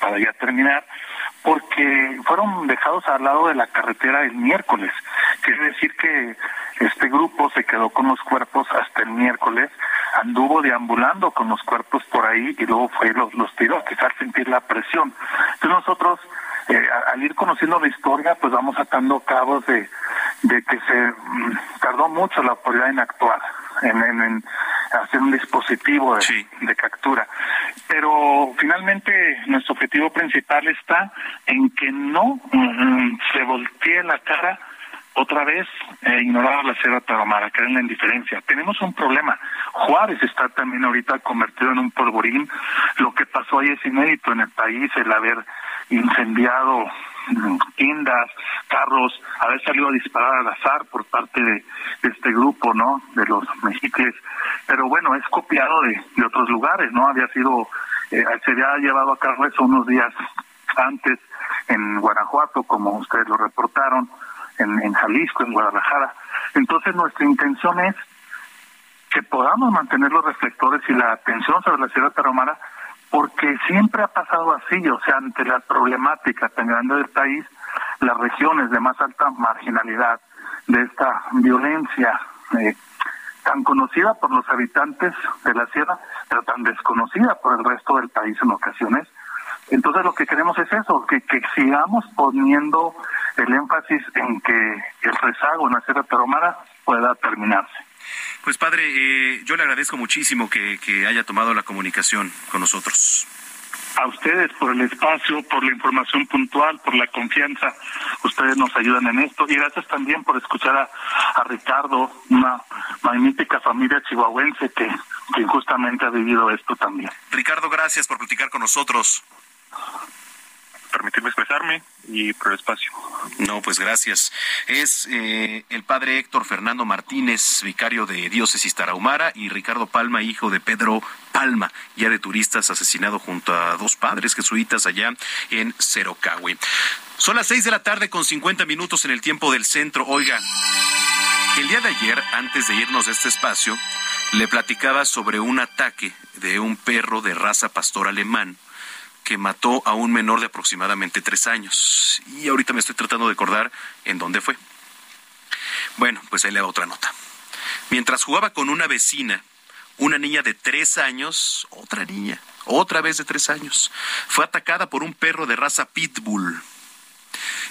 para ya terminar, porque fueron dejados al lado de la carretera el miércoles. Quiere decir que este grupo se quedó con los cuerpos hasta el miércoles, anduvo deambulando con los cuerpos por ahí y luego fue los, los tiró, quizás sentir la presión. Entonces nosotros eh, al ir conociendo la historia, pues vamos atando cabos de, de que se mm, tardó mucho la autoridad en actuar, en, en, en, hacer un dispositivo de, captura. Pero finalmente nuestro objetivo principal está en que no mm, se voltee la cara otra vez eh, ignorar la Sierra Tarahumara, caer en la indiferencia. Tenemos un problema. Juárez está también ahorita convertido en un polvorín. Lo que pasó ahí es inédito en el país, el haber incendiado tiendas, carros, haber salido a disparar al azar por parte de, este grupo, ¿no? De los mexicles. Pero bueno, es copiado de, de otros lugares, ¿no? Había sido, eh, se había llevado a cabo eso unos días antes en Guanajuato, como ustedes lo reportaron en, Jalisco, en Guadalajara. Entonces nuestra intención es que podamos mantener los reflectores y la atención sobre la ciudad tarahumara, porque siempre ha pasado así, o sea, ante la problemática tan grande del país, las regiones de más alta marginalidad, de esta violencia eh, tan conocida por los habitantes de la sierra, pero tan desconocida por el resto del país en ocasiones. Entonces lo que queremos es eso, que, sigamos poniendo el énfasis en que el rezago en la Sierra Tarahumara pueda terminarse. Pues padre, eh, yo le agradezco muchísimo que, haya tomado la comunicación con nosotros a ustedes por el espacio, por la información puntual, por la confianza. Ustedes nos ayudan en esto. Y gracias también por escuchar a, Ricardo, una magnífica familia chihuahuense que, que justamente ha vivido esto también. Ricardo, gracias por platicar con nosotros permitirme expresarme y por el espacio. No, pues gracias. Es eh, el padre Héctor Fernando Martínez, vicario de Diócesis Tarahumara, y Ricardo Palma, hijo de Pedro Palma, ya de turistas asesinado junto a dos padres jesuitas allá en Cerocagüe. Son las seis de la tarde con 50 minutos en el tiempo del centro. Oiga, el día de ayer, antes de irnos de este espacio, le platicaba sobre un ataque de un perro de raza pastor alemán que mató a un menor de aproximadamente tres años. Y ahorita me estoy tratando de acordar en dónde fue. Bueno, pues ahí le va otra nota. Mientras jugaba con una vecina, una niña de tres años, otra niña, otra vez de tres años, fue atacada por un perro de raza pitbull.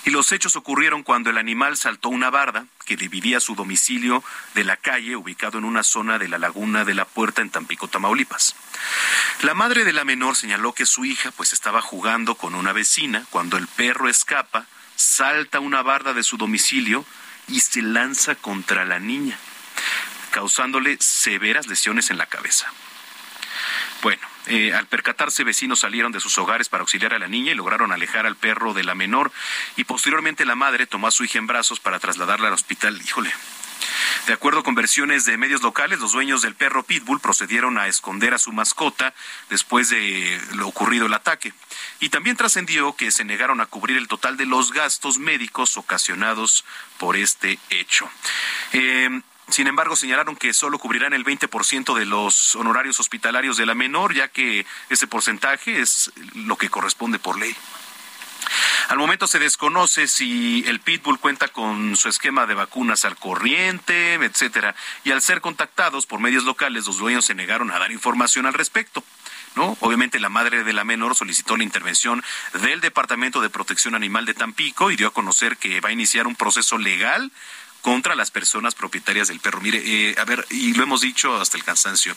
Y los hechos ocurrieron cuando el animal saltó una barda que dividía su domicilio de la calle ubicado en una zona de la laguna de la Puerta en Tampico, Tamaulipas. La madre de la menor señaló que su hija pues estaba jugando con una vecina cuando el perro escapa, salta una barda de su domicilio y se lanza contra la niña, causándole severas lesiones en la cabeza. Bueno, eh, al percatarse, vecinos salieron de sus hogares para auxiliar a la niña y lograron alejar al perro de la menor. Y posteriormente la madre tomó a su hija en brazos para trasladarla al hospital. Híjole, de acuerdo con versiones de medios locales, los dueños del perro Pitbull procedieron a esconder a su mascota después de lo ocurrido el ataque. Y también trascendió que se negaron a cubrir el total de los gastos médicos ocasionados por este hecho. Eh, sin embargo, señalaron que solo cubrirán el 20% de los honorarios hospitalarios de la menor, ya que ese porcentaje es lo que corresponde por ley. Al momento se desconoce si el Pitbull cuenta con su esquema de vacunas al corriente, etcétera, y al ser contactados por medios locales, los dueños se negaron a dar información al respecto. ¿No? Obviamente la madre de la menor solicitó la intervención del Departamento de Protección Animal de Tampico y dio a conocer que va a iniciar un proceso legal contra las personas propietarias del perro. Mire, eh, a ver, y lo hemos dicho hasta el cansancio,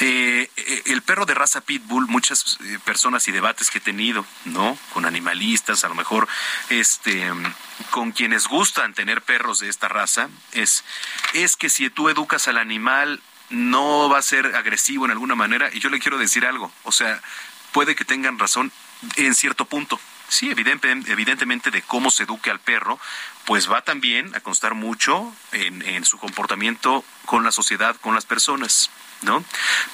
eh, eh, el perro de raza pitbull, muchas personas y debates que he tenido, ¿no? Con animalistas, a lo mejor, este, con quienes gustan tener perros de esta raza, es, es que si tú educas al animal, no va a ser agresivo en alguna manera, y yo le quiero decir algo, o sea, puede que tengan razón en cierto punto, Sí, evidentemente de cómo se eduque al perro, pues va también a constar mucho en, su comportamiento con la sociedad, con las personas. ¿No?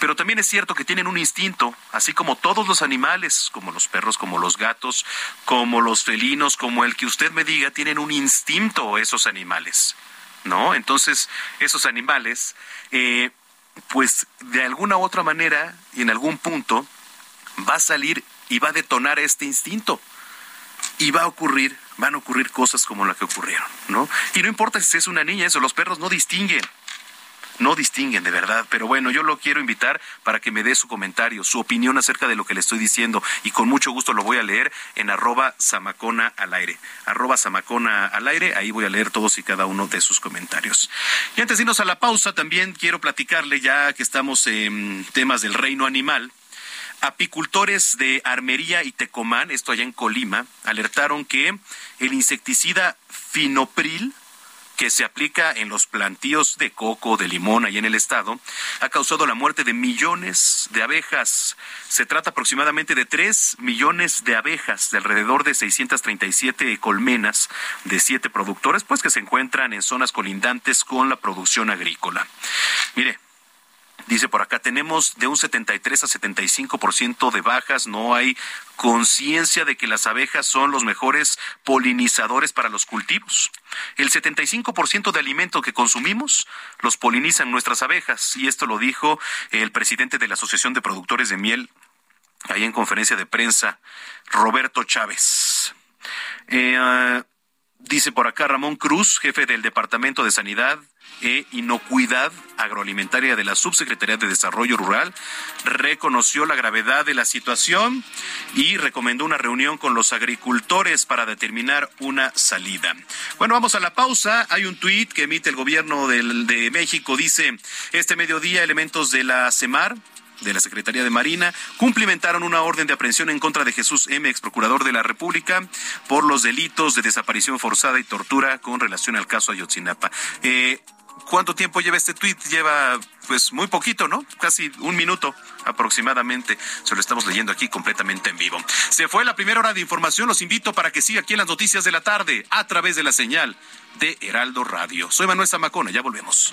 Pero también es cierto que tienen un instinto, así como todos los animales, como los perros, como los gatos, como los felinos, como el que usted me diga, tienen un instinto esos animales, ¿no? Entonces, esos animales, eh, pues de alguna u otra manera y en algún punto va a salir y va a detonar este instinto y va a ocurrir, van a ocurrir cosas como las que ocurrieron, ¿no? Y no importa si es una niña, eso, los perros no distinguen. no distinguen de verdad. Pero bueno, yo lo quiero invitar para que me dé su comentario, su opinión acerca de lo que le estoy diciendo y con mucho gusto lo voy a leer en arroba samacona al aire. Arroba samacona al aire, ahí voy a leer todos y cada uno de sus comentarios. Y antes de irnos a la pausa, también quiero platicarle ya que estamos en temas del reino animal. Apicultores de Armería y Tecomán, esto allá en Colima, alertaron que el insecticida Finopril, que se aplica en los plantíos de coco, de limón ahí en el estado, ha causado la muerte de millones de abejas. Se trata aproximadamente de 3 millones de abejas, de alrededor de 637 colmenas de siete productores, pues que se encuentran en zonas colindantes con la producción agrícola. Mire, Dice por acá, tenemos de un 73 a 75% de bajas, no hay conciencia de que las abejas son los mejores polinizadores para los cultivos. El 75% de alimento que consumimos los polinizan nuestras abejas, y esto lo dijo el presidente de la Asociación de Productores de Miel, ahí en conferencia de prensa, Roberto Chávez. Eh, dice por acá Ramón Cruz, jefe del Departamento de Sanidad e Inocuidad Agroalimentaria de la Subsecretaría de Desarrollo Rural, reconoció la gravedad de la situación y recomendó una reunión con los agricultores para determinar una salida. Bueno, vamos a la pausa. Hay un tuit que emite el gobierno de México. Dice, este mediodía elementos de la CEMAR de la Secretaría de Marina cumplimentaron una orden de aprehensión en contra de Jesús M., ex procurador de la República, por los delitos de desaparición forzada y tortura con relación al caso Ayotzinapa. Eh, ¿Cuánto tiempo lleva este tuit? Lleva pues muy poquito, ¿no? Casi un minuto aproximadamente. Se lo estamos leyendo aquí completamente en vivo. Se fue la primera hora de información. Los invito para que siga aquí en las noticias de la tarde a través de la señal de Heraldo Radio. Soy Manuel Zamacona, ya volvemos.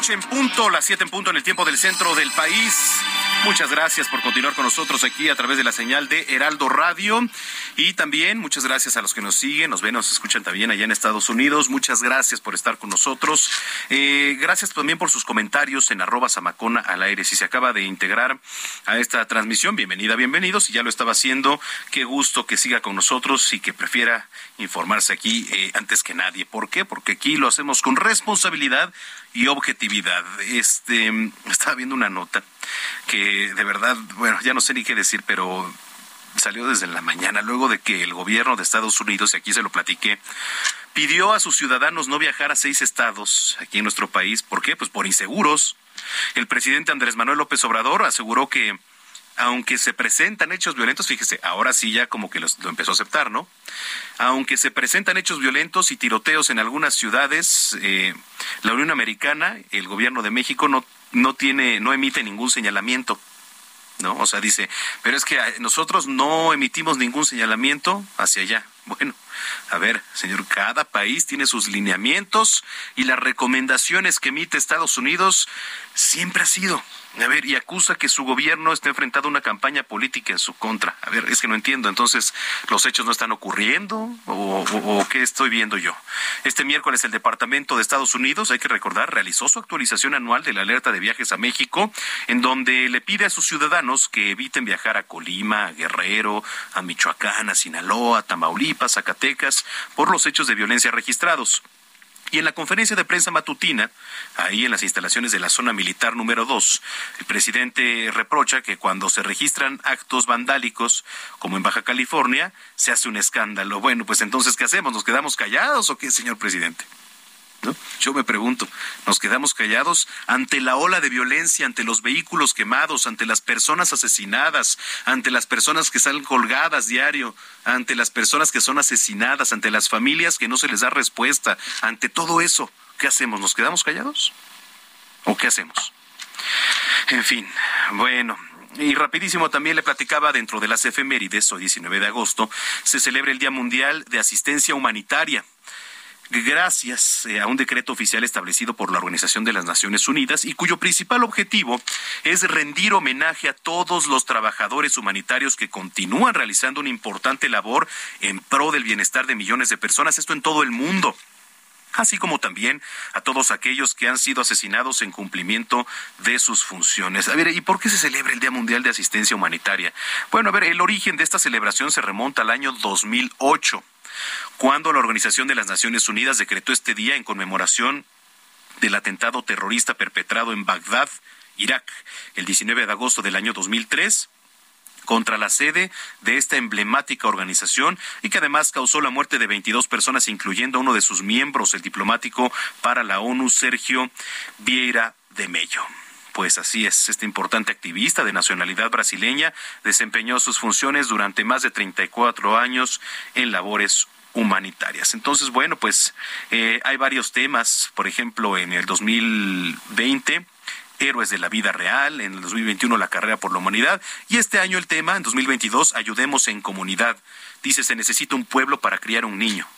Noche en punto, las 7 en punto en el tiempo del centro del país. Muchas gracias por continuar con nosotros aquí a través de la señal de Heraldo Radio. Y también muchas gracias a los que nos siguen, nos ven, nos escuchan también allá en Estados Unidos. Muchas gracias por estar con nosotros. Eh, gracias también por sus comentarios en arroba samacona al aire. Si se acaba de integrar a esta transmisión, bienvenida, bienvenido. Si ya lo estaba haciendo, qué gusto que siga con nosotros y que prefiera informarse aquí eh, antes que nadie. ¿Por qué? Porque aquí lo hacemos con responsabilidad y objetividad. Este, estaba viendo una nota que de verdad, bueno, ya no sé ni qué decir, pero salió desde la mañana, luego de que el gobierno de Estados Unidos, y aquí se lo platiqué, pidió a sus ciudadanos no viajar a seis estados aquí en nuestro país. ¿Por qué? Pues por inseguros. El presidente Andrés Manuel López Obrador aseguró que aunque se presentan hechos violentos, fíjese, ahora sí ya como que lo empezó a aceptar, ¿no? Aunque se presentan hechos violentos y tiroteos en algunas ciudades, eh, la Unión Americana, el gobierno de México no, no tiene, no emite ningún señalamiento. ¿No? O sea, dice, pero es que nosotros no emitimos ningún señalamiento hacia allá. Bueno, a ver, señor, cada país tiene sus lineamientos y las recomendaciones que emite Estados Unidos siempre ha sido a ver, y acusa que su gobierno está enfrentando una campaña política en su contra. A ver, es que no entiendo. Entonces, ¿los hechos no están ocurriendo? ¿O, o, qué estoy viendo yo? Este miércoles el Departamento de Estados Unidos, hay que recordar, realizó su actualización anual de la alerta de viajes a México, en donde le pide a sus ciudadanos que eviten viajar a Colima, a Guerrero, a Michoacán, a Sinaloa, a Tamaulipas, Zacatecas, por los hechos de violencia registrados. Y en la conferencia de prensa matutina, ahí en las instalaciones de la zona militar número 2, el presidente reprocha que cuando se registran actos vandálicos, como en Baja California, se hace un escándalo. Bueno, pues entonces, ¿qué hacemos? ¿Nos quedamos callados o qué, señor presidente? Yo me pregunto, ¿nos quedamos callados ante la ola de violencia, ante los vehículos quemados, ante las personas asesinadas, ante las personas que salen colgadas diario, ante las personas que son asesinadas, ante las familias que no se les da respuesta, ante todo eso? ¿Qué hacemos? ¿Nos quedamos callados? ¿O qué hacemos? En fin, bueno, y rapidísimo también le platicaba dentro de las efemérides, hoy 19 de agosto, se celebra el Día Mundial de Asistencia Humanitaria gracias eh, a un decreto oficial establecido por la Organización de las Naciones Unidas y cuyo principal objetivo es rendir homenaje a todos los trabajadores humanitarios que continúan realizando una importante labor en pro del bienestar de millones de personas, esto en todo el mundo así como también a todos aquellos que han sido asesinados en cumplimiento de sus funciones. A ver, ¿y por qué se celebra el Día Mundial de Asistencia Humanitaria? Bueno, a ver, el origen de esta celebración se remonta al año 2008 cuando la Organización de las Naciones Unidas decretó este día en conmemoración del atentado terrorista perpetrado en Bagdad, Irak, el 19 de agosto del año 2003 contra la sede de esta emblemática organización y que además causó la muerte de 22 personas, incluyendo a uno de sus miembros, el diplomático para la ONU, Sergio Vieira de Mello. Pues así es, este importante activista de nacionalidad brasileña desempeñó sus funciones durante más de 34 años en labores humanitarias. Entonces, bueno, pues eh, hay varios temas, por ejemplo, en el 2020 Héroes de la Vida Real, en el 2021 la carrera por la humanidad y este año el tema, en 2022, Ayudemos en comunidad. Dice, se necesita un pueblo para criar un niño.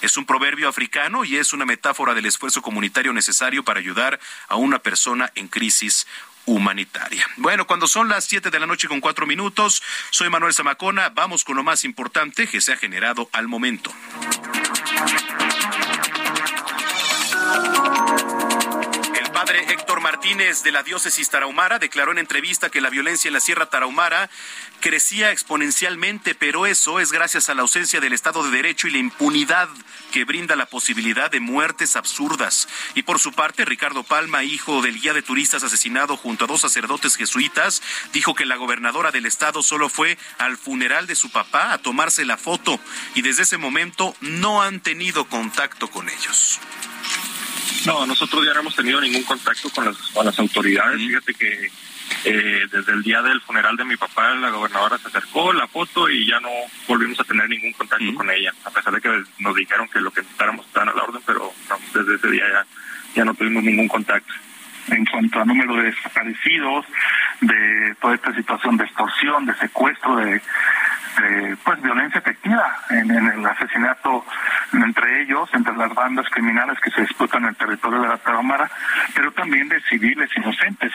Es un proverbio africano y es una metáfora del esfuerzo comunitario necesario para ayudar a una persona en crisis humanitaria. Bueno, cuando son las 7 de la noche con cuatro minutos, soy Manuel Zamacona. Vamos con lo más importante que se ha generado al momento. Padre Héctor Martínez de la diócesis tarahumara declaró en entrevista que la violencia en la Sierra Tarahumara crecía exponencialmente, pero eso es gracias a la ausencia del Estado de Derecho y la impunidad que brinda la posibilidad de muertes absurdas. Y por su parte, Ricardo Palma, hijo del guía de turistas asesinado junto a dos sacerdotes jesuitas, dijo que la gobernadora del estado solo fue al funeral de su papá a tomarse la foto y desde ese momento no han tenido contacto con ellos. No, nosotros ya no hemos tenido ningún contacto con las, con las autoridades. Fíjate que eh, desde el día del funeral de mi papá, la gobernadora se acercó, la foto y ya no volvimos a tener ningún contacto con ella, a pesar de que nos dijeron que lo que necesitáramos estaba a la orden, pero desde ese día ya, ya no tuvimos ningún contacto. En cuanto a número de desaparecidos, de toda esta situación de extorsión, de secuestro, de eh, pues violencia efectiva en, el asesinato entre ellos, entre las bandas criminales que se disputan en el territorio de la Tarahumara, pero también de civiles inocentes.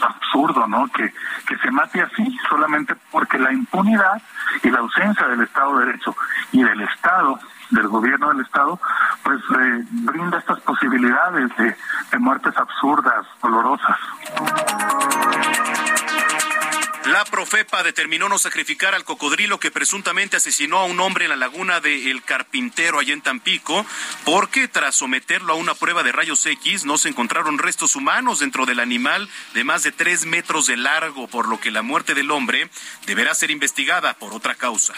Absurdo, ¿no? Que, que se mate así solamente porque la impunidad y la ausencia del Estado de Derecho y del Estado del gobierno del estado, pues eh, brinda estas posibilidades de, de muertes absurdas, dolorosas. La Profepa determinó no sacrificar al cocodrilo que presuntamente asesinó a un hombre en la laguna de El Carpintero, allá en Tampico, porque tras someterlo a una prueba de rayos X no se encontraron restos humanos dentro del animal de más de tres metros de largo, por lo que la muerte del hombre deberá ser investigada por otra causa.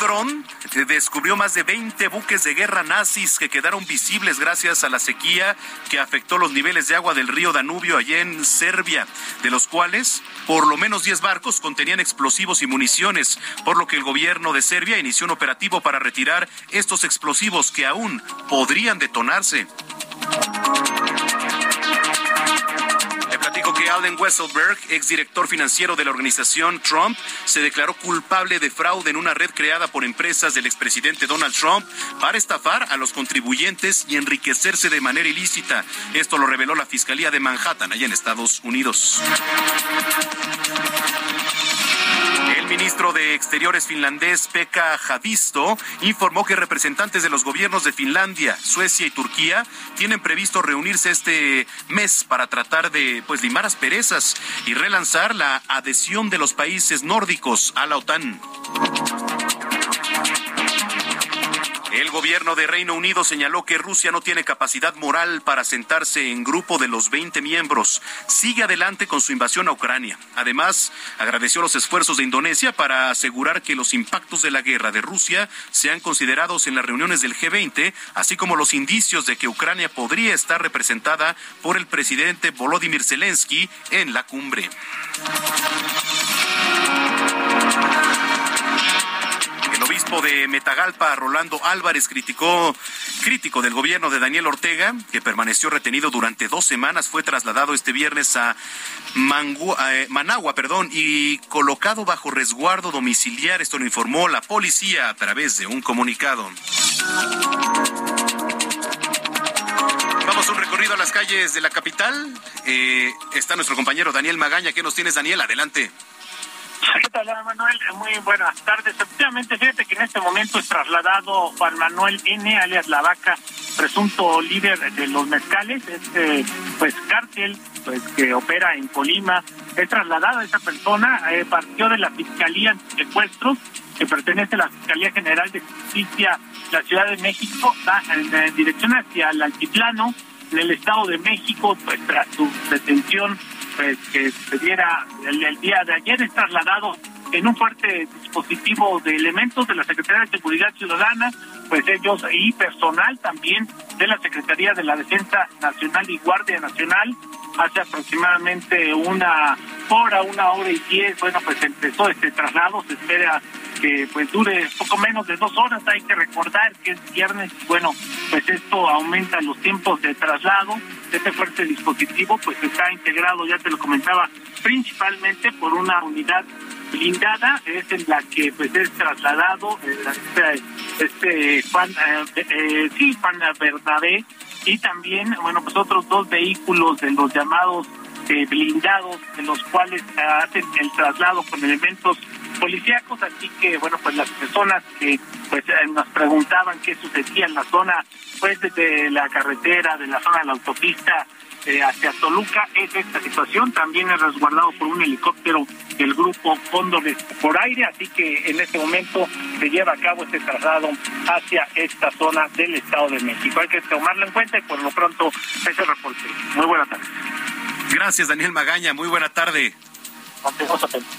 Dron descubrió más de 20 buques de guerra nazis que quedaron visibles gracias a la sequía que afectó los niveles de agua del río Danubio allá en Serbia, de los cuales por lo menos 10 barcos contenían explosivos y municiones, por lo que el gobierno de Serbia inició un operativo para retirar estos explosivos que aún podrían detonarse Wesselberg, exdirector financiero de la organización Trump, se declaró culpable de fraude en una red creada por empresas del expresidente Donald Trump para estafar a los contribuyentes y enriquecerse de manera ilícita. Esto lo reveló la Fiscalía de Manhattan, allá en Estados Unidos. Ministro de Exteriores finlandés, Pekka Javisto, informó que representantes de los gobiernos de Finlandia, Suecia y Turquía tienen previsto reunirse este mes para tratar de pues limar asperezas y relanzar la adhesión de los países nórdicos a la OTAN. El gobierno de Reino Unido señaló que Rusia no tiene capacidad moral para sentarse en grupo de los 20 miembros. Sigue adelante con su invasión a Ucrania. Además, agradeció los esfuerzos de Indonesia para asegurar que los impactos de la guerra de Rusia sean considerados en las reuniones del G20, así como los indicios de que Ucrania podría estar representada por el presidente Volodymyr Zelensky en la cumbre. Obispo de Metagalpa, Rolando Álvarez, criticó, crítico del gobierno de Daniel Ortega, que permaneció retenido durante dos semanas, fue trasladado este viernes a eh, Managua perdón, y colocado bajo resguardo domiciliar. Esto lo informó la policía a través de un comunicado. Vamos un recorrido a las calles de la capital. Eh, está nuestro compañero Daniel Magaña. ¿Qué nos tienes, Daniel? Adelante. ¿Qué tal, Manuel? Muy buenas tardes. Efectivamente, fíjate que en este momento es trasladado Juan Manuel N., alias La Vaca, presunto líder de los mezcales, este pues cártel pues, que opera en Colima. Es trasladado a esa persona, eh, partió de la Fiscalía Secuestros, que pertenece a la Fiscalía General de Justicia de la Ciudad de México, en, dirección hacia el altiplano, en el Estado de México, pues tras su detención pues, que se diera el, día de ayer es trasladado en un fuerte dispositivo de elementos de la Secretaría de Seguridad Ciudadana, pues ellos y personal también de la Secretaría de la Defensa Nacional y Guardia Nacional. Hace aproximadamente una hora, una hora y diez, bueno, pues empezó este traslado, se espera que pues dure poco menos de dos horas, hay que recordar que es viernes, bueno, pues esto aumenta los tiempos de traslado, este fuerte dispositivo pues está integrado, ya te lo comentaba, principalmente por una unidad blindada, es en la que pues es trasladado este, este Juan, eh, eh, sí, Juan Bernabé, y también, bueno, pues otros dos vehículos de los llamados eh, blindados, en los cuales hacen el traslado con elementos policíacos, así que bueno, pues las personas que pues eh, nos preguntaban qué sucedía en la zona, pues desde la carretera, de la zona de la autopista eh, hacia Toluca, es esta situación, también es resguardado por un helicóptero del grupo Cóndores por aire, así que en este momento se lleva a cabo este traslado hacia esta zona del Estado de México. Hay que tomarlo en cuenta y por lo pronto ese reporte. Muy buenas tardes. Gracias, Daniel Magaña. Muy buena tarde.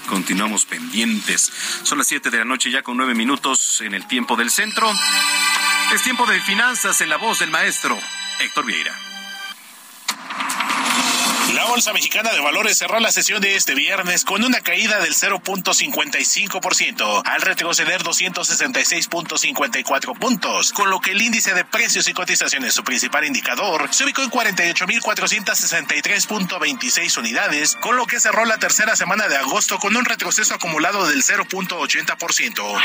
Continuamos pendientes. Son las 7 de la noche ya con nueve minutos en el tiempo del centro. Es tiempo de finanzas en la voz del maestro Héctor Vieira. Bolsa Mexicana de Valores cerró la sesión de este viernes con una caída del 0.55% al retroceder 266.54 puntos, con lo que el índice de precios y cotizaciones, su principal indicador, se ubicó en 48.463.26 unidades, con lo que cerró la tercera semana de agosto con un retroceso acumulado del 0.80%.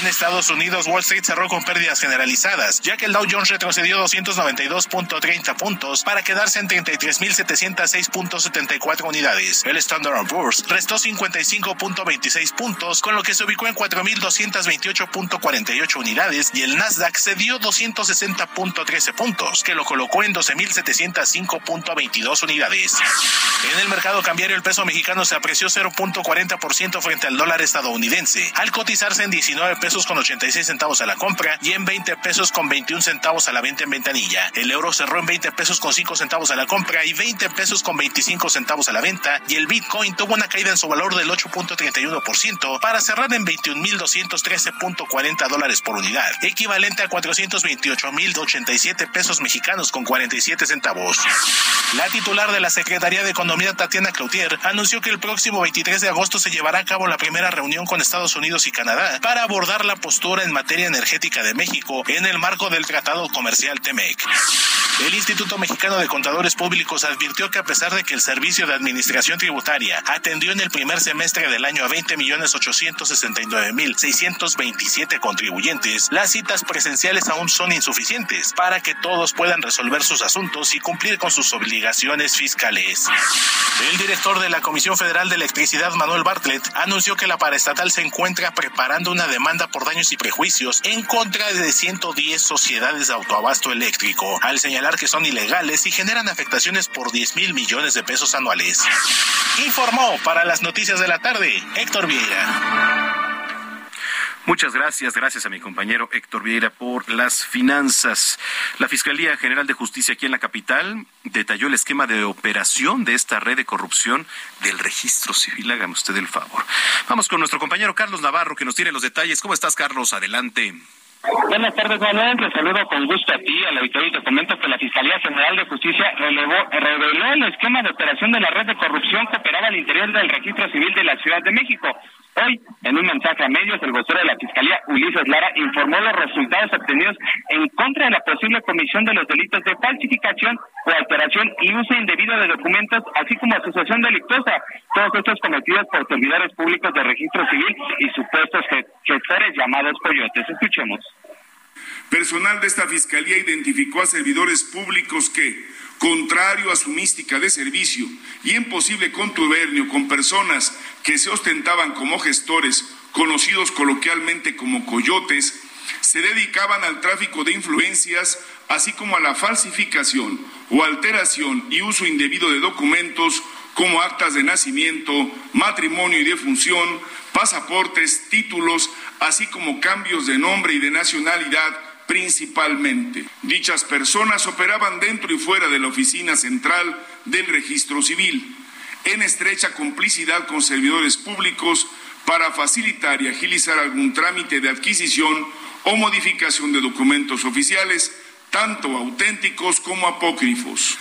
En Estados Unidos, Wall Street cerró con pérdidas generalizadas, ya que el Dow Jones retrocedió 292.30 puntos para quedarse en 33.700 6.74 unidades. El Standard Poor's restó 55.26 puntos, con lo que se ubicó en 4.228.48 unidades y el Nasdaq cedió 260.13 puntos, que lo colocó en 12.705.22 unidades. En el mercado cambiario el peso mexicano se apreció 0.40% frente al dólar estadounidense, al cotizarse en 19 pesos con 86 centavos a la compra y en 20 pesos con 21 centavos a la venta en ventanilla. El euro cerró en 20 pesos con 5 centavos a la compra y 20 pesos con 25 centavos a la venta y el Bitcoin tuvo una caída en su valor del 8.31% para cerrar en 21.213.40 dólares por unidad, equivalente a 428.087 pesos mexicanos con 47 centavos. La titular de la Secretaría de Economía, Tatiana Cloutier, anunció que el próximo 23 de agosto se llevará a cabo la primera reunión con Estados Unidos y Canadá para abordar la postura en materia energética de México en el marco del Tratado Comercial TEMEC. El Instituto Mexicano de Contadores Públicos advirtió que a pesar de que el Servicio de Administración Tributaria atendió en el primer semestre del año a 20.869.627 contribuyentes, las citas presenciales aún son insuficientes para que todos puedan resolver sus asuntos y cumplir con sus obligaciones fiscales. El director de la Comisión Federal de Electricidad, Manuel Bartlett, anunció que la paraestatal se encuentra preparando una demanda por daños y prejuicios en contra de 110 sociedades de autoabasto eléctrico, al señalar que son ilegales y generan afectaciones por 10 mil millones de pesos anuales. Informó para las noticias de la tarde Héctor Vieira. Muchas gracias, gracias a mi compañero Héctor Vieira por las finanzas. La Fiscalía General de Justicia aquí en la capital detalló el esquema de operación de esta red de corrupción del registro civil. Hágame usted el favor. Vamos con nuestro compañero Carlos Navarro que nos tiene los detalles. ¿Cómo estás, Carlos? Adelante. Buenas tardes, Manuel. Te saludo con gusto a ti, a la Victoria, y te comento que la Fiscalía General de Justicia relevó, reveló el esquema de operación de la red de corrupción que operaba al interior del registro civil de la Ciudad de México. Hoy, en un mensaje a medios, el vocero de la Fiscalía, Ulises Lara, informó los resultados obtenidos en contra de la posible comisión de los delitos de falsificación o alteración y uso indebido de documentos, así como asociación delictuosa, todos estos cometidos por servidores públicos de registro civil y supuestos gestores llamados coyotes. Escuchemos. Personal de esta Fiscalía identificó a servidores públicos que, contrario a su mística de servicio y en posible contubernio con personas que se ostentaban como gestores, conocidos coloquialmente como coyotes, se dedicaban al tráfico de influencias, así como a la falsificación o alteración y uso indebido de documentos como actas de nacimiento, matrimonio y defunción, pasaportes, títulos, así como cambios de nombre y de nacionalidad principalmente. Dichas personas operaban dentro y fuera de la oficina central del registro civil, en estrecha complicidad con servidores públicos para facilitar y agilizar algún trámite de adquisición o modificación de documentos oficiales, tanto auténticos como apócrifos.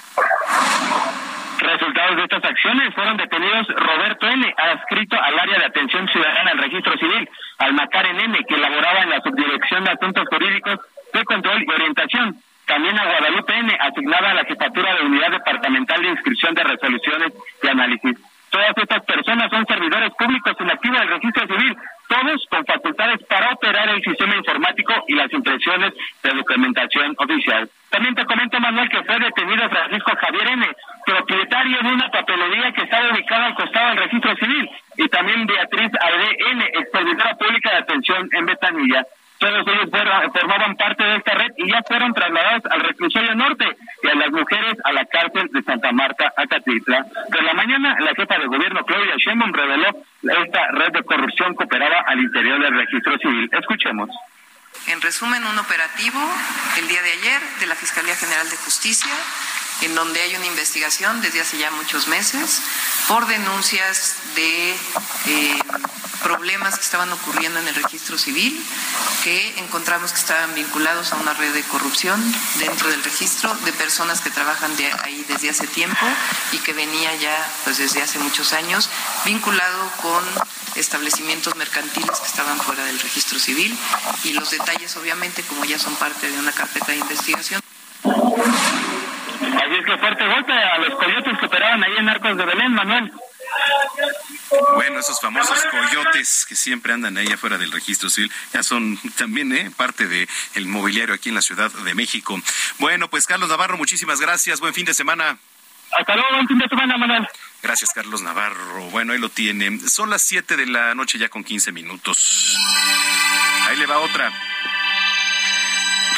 Resultados de estas acciones fueron detenidos Roberto N., adscrito al área de atención ciudadana al registro civil, Almacaren N., que elaboraba en la subdirección de asuntos jurídicos de control y orientación. También a Guadalupe N., asignada a la jefatura de unidad departamental de inscripción de resoluciones y análisis. Todas estas personas son servidores públicos inactivos del registro civil, todos con facultades para operar el sistema informático y las impresiones de documentación oficial. También te comento, Manuel, que fue detenido Francisco Javier N., propietario de una papelería que estaba ubicada al costado del registro civil, y también Beatriz Aide N., expedidora pública de atención en Betanilla. Todos ellos formaban parte de esta red y ya fueron trasladados al reclusorio norte y a las mujeres a la cárcel de Santa Marta, Acatitla. Por la mañana, la jefa de gobierno, Claudia Sheinbaum, reveló esta red de corrupción que operaba al interior del registro civil. Escuchemos. En resumen, un operativo el día de ayer de la Fiscalía General de Justicia en donde hay una investigación desde hace ya muchos meses por denuncias de eh, problemas que estaban ocurriendo en el registro civil, que encontramos que estaban vinculados a una red de corrupción dentro del registro de personas que trabajan de ahí desde hace tiempo y que venía ya pues desde hace muchos años vinculado con establecimientos mercantiles que estaban fuera del registro civil y los detalles obviamente como ya son parte de una carpeta de investigación. Así es que fuerte golpe a los coyotes que operaban ahí en Arcos de Belén, Manuel. Bueno, esos famosos coyotes que siempre andan ahí afuera del registro civil, ya son también ¿eh? parte del el mobiliario aquí en la Ciudad de México. Bueno, pues Carlos Navarro, muchísimas gracias. Buen fin de semana. Hasta luego, buen fin de semana, Manuel. Gracias, Carlos Navarro. Bueno, ahí lo tiene. Son las 7 de la noche ya con 15 minutos. Ahí le va otra.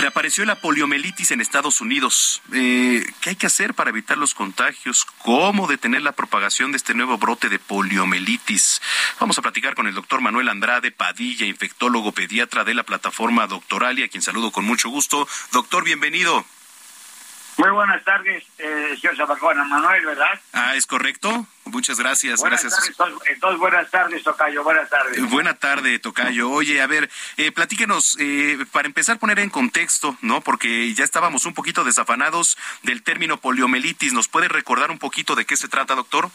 Reapareció la poliomielitis en Estados Unidos. Eh, ¿Qué hay que hacer para evitar los contagios? ¿Cómo detener la propagación de este nuevo brote de poliomielitis? Vamos a platicar con el doctor Manuel Andrade Padilla, infectólogo pediatra de la plataforma Doctoralia, a quien saludo con mucho gusto. Doctor, bienvenido. Muy buenas tardes, eh, señor Zapacona. Manuel, ¿verdad? Ah, ¿es correcto? Muchas gracias, buenas gracias. Tardes, entonces, buenas tardes, Tocayo, buenas tardes. Buena tarde, Tocayo. Oye, a ver, eh, platíquenos, eh, para empezar a poner en contexto, ¿no? Porque ya estábamos un poquito desafanados del término poliomielitis. ¿Nos puede recordar un poquito de qué se trata, doctor?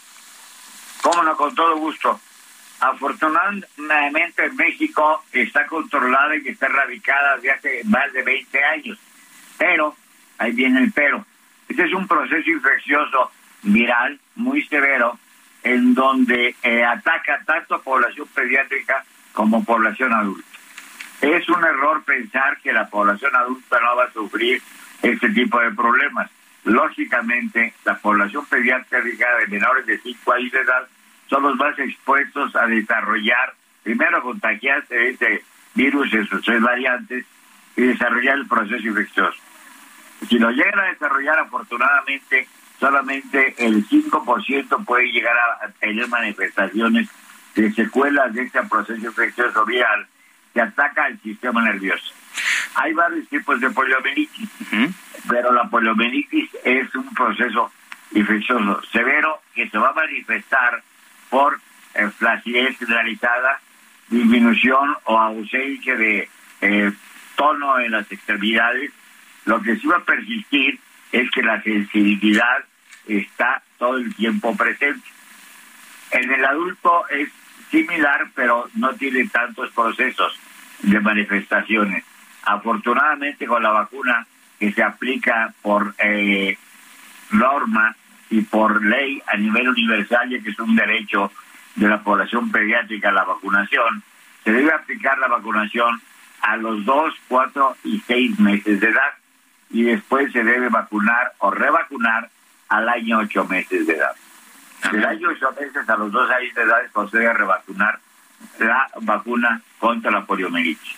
Cómo no, con todo gusto. Afortunadamente en México está controlada y está erradicada desde hace más de 20 años. Pero ahí viene el pero. Este es un proceso infeccioso viral muy severo en donde eh, ataca tanto a población pediátrica como población adulta. Es un error pensar que la población adulta no va a sufrir este tipo de problemas. Lógicamente, la población pediátrica de menores de 5 años de edad son los más expuestos a desarrollar, primero contagiarse de este virus en sus tres variantes y desarrollar el proceso infeccioso. Si lo llegan a desarrollar, afortunadamente, solamente el 5% puede llegar a tener manifestaciones de secuelas de este proceso infeccioso viral, que ataca al sistema nervioso. Hay varios tipos de poliomielitis, pero la poliomielitis es un proceso infeccioso severo que se va a manifestar por eh, flacidez generalizada, disminución o ausencia de eh, tono en las extremidades. Lo que sí va a persistir es que la sensibilidad está todo el tiempo presente. En el adulto es similar, pero no tiene tantos procesos de manifestaciones. Afortunadamente con la vacuna que se aplica por eh, norma y por ley a nivel universal, ya que es un derecho de la población pediátrica la vacunación, se debe aplicar la vacunación a los 2, 4 y 6 meses de edad y después se debe vacunar o revacunar al año 8 meses de edad. Del año 8 meses a los 2 años de edad se debe revacunar la vacuna contra la poliomielitis.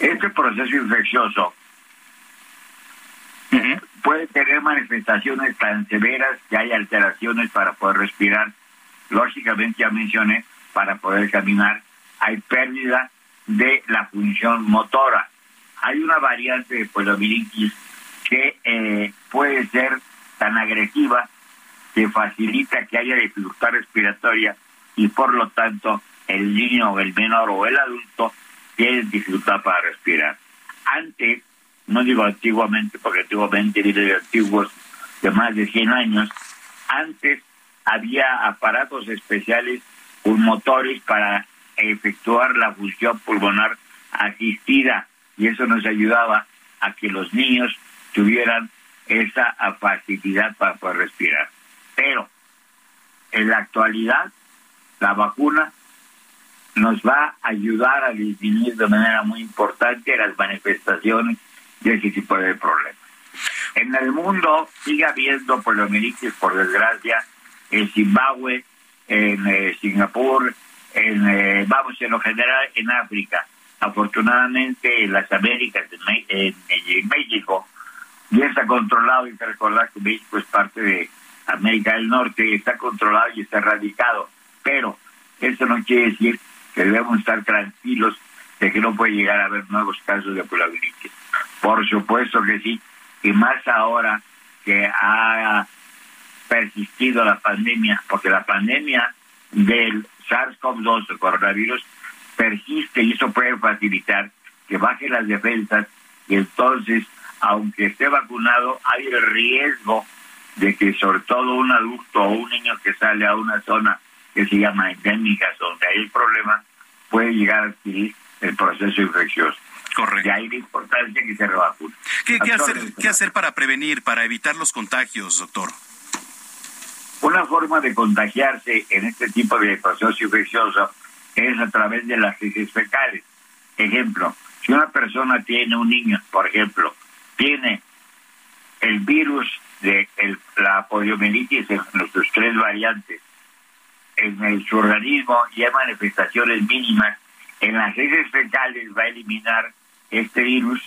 Este proceso infeccioso puede tener manifestaciones tan severas que hay alteraciones para poder respirar. Lógicamente ya mencioné, para poder caminar hay pérdida de la función motora. Hay una variante de poliomielitis que eh, puede ser tan agresiva que facilita que haya dificultad respiratoria y por lo tanto el niño el menor o el adulto tiene dificultad para respirar. Antes, no digo antiguamente, porque antiguamente viene antiguos de más de 100 años, antes había aparatos especiales pulmotores para efectuar la función pulmonar asistida y eso nos ayudaba a que los niños tuvieran esa facilidad para poder respirar. Pero en la actualidad la vacuna nos va a ayudar a disminuir de manera muy importante las manifestaciones de ese tipo de problemas. En el mundo sigue habiendo poliomielitis, por desgracia, en Zimbabue, en eh, Singapur, en, eh, vamos, en lo general en África. Afortunadamente en las Américas, en, en México, ya está controlado, y que recordar que México es parte de América del Norte, está controlado y está erradicado. Pero eso no quiere decir que debemos estar tranquilos de que no puede llegar a haber nuevos casos de poliomielitis. Por supuesto que sí, y más ahora que ha persistido la pandemia, porque la pandemia del SARS-CoV-2, el coronavirus, persiste y eso puede facilitar que bajen las defensas y entonces, aunque esté vacunado, hay el riesgo de que sobre todo un adulto o un niño que sale a una zona que se llama endémica, donde hay el problema, puede llegar a adquirir el proceso infeccioso. Correcto. Y ahí la importancia que se revacune. ¿Qué, qué hacer, ¿Qué hacer para prevenir, para evitar los contagios, doctor? Una forma de contagiarse en este tipo de proceso infeccioso es a través de las heces fecales. Ejemplo, si una persona tiene un niño, por ejemplo, tiene el virus de la poliomielitis en nuestros tres variantes en su organismo y hay manifestaciones mínimas, en las heces fecales va a eliminar este virus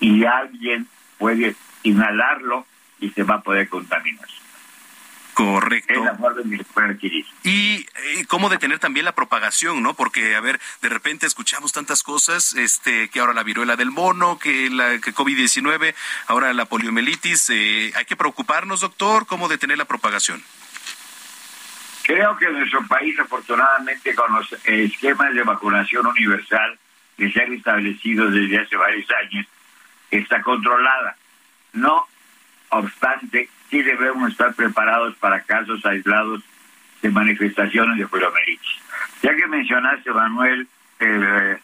y alguien puede inhalarlo y se va a poder contaminar. Correcto. Es la forma en que adquirir. Y eh, cómo detener también la propagación, ¿no? Porque, a ver, de repente escuchamos tantas cosas, este, que ahora la viruela del mono, que la que COVID-19, ahora la poliomielitis. Eh, ¿Hay que preocuparnos, doctor? ¿Cómo detener la propagación? Creo que en nuestro país, afortunadamente, con los esquemas de vacunación universal que se han establecido desde hace varios años, está controlada. No obstante, sí debemos estar preparados para casos aislados de manifestaciones de poliomielitis. Ya que mencionaste, Manuel, el eh,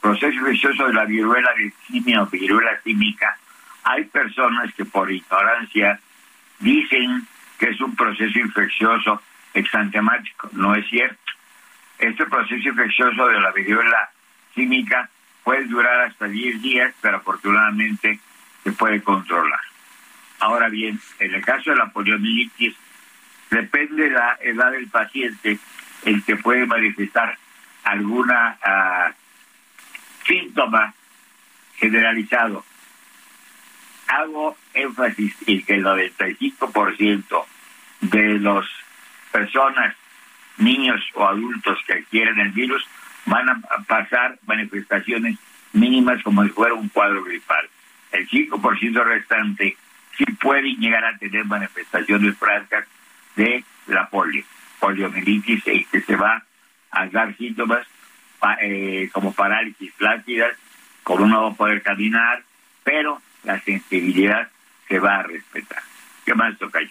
proceso infeccioso de la viruela simia o viruela símica, hay personas que por ignorancia dicen que es un proceso infeccioso exantemático. No es cierto. Este proceso infeccioso de la viruela símica puede durar hasta 10 días, pero afortunadamente se puede controlar. Ahora bien, en el caso de la poliomielitis, depende de la edad del paciente el que puede manifestar alguna uh, síntoma generalizado. Hago énfasis en que el 95% de las personas, niños o adultos que adquieren el virus van a pasar manifestaciones mínimas como si fuera un cuadro gripal. El 5% restante sí pueden llegar a tener manifestaciones francas de la polio, poliomielitis, que se va a dar síntomas eh, como parálisis flácidas, con uno va a poder caminar, pero la sensibilidad se va a respetar. ¿Qué más, Tocayo?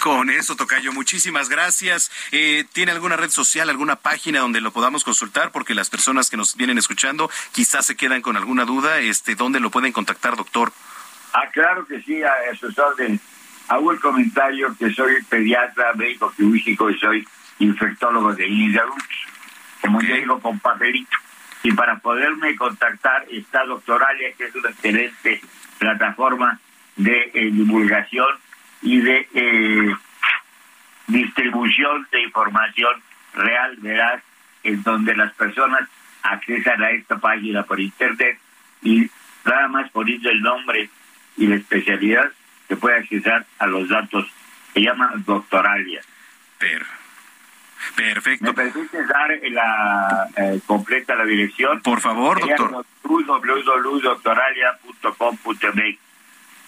Con eso, Tocayo, muchísimas gracias. Eh, ¿Tiene alguna red social, alguna página donde lo podamos consultar? Porque las personas que nos vienen escuchando quizás se quedan con alguna duda. Este, ¿Dónde lo pueden contactar, doctor? Ah, claro que sí, a sus órdenes. Hago el comentario que soy pediatra, médico quirúrgico y soy infectólogo de niños adultos. Como ya digo, con papelito. Y para poderme contactar está Doctoralia, que es una excelente plataforma de eh, divulgación y de eh, distribución de información real, veraz, en donde las personas accesan a esta página por internet y nada más poniendo el nombre y la especialidad se puede acceder a los datos. Se llama Doctoralia. Perfecto. ¿Me permite dar la eh, completa la dirección? Por favor, doctor. www.doctoralia.com.mx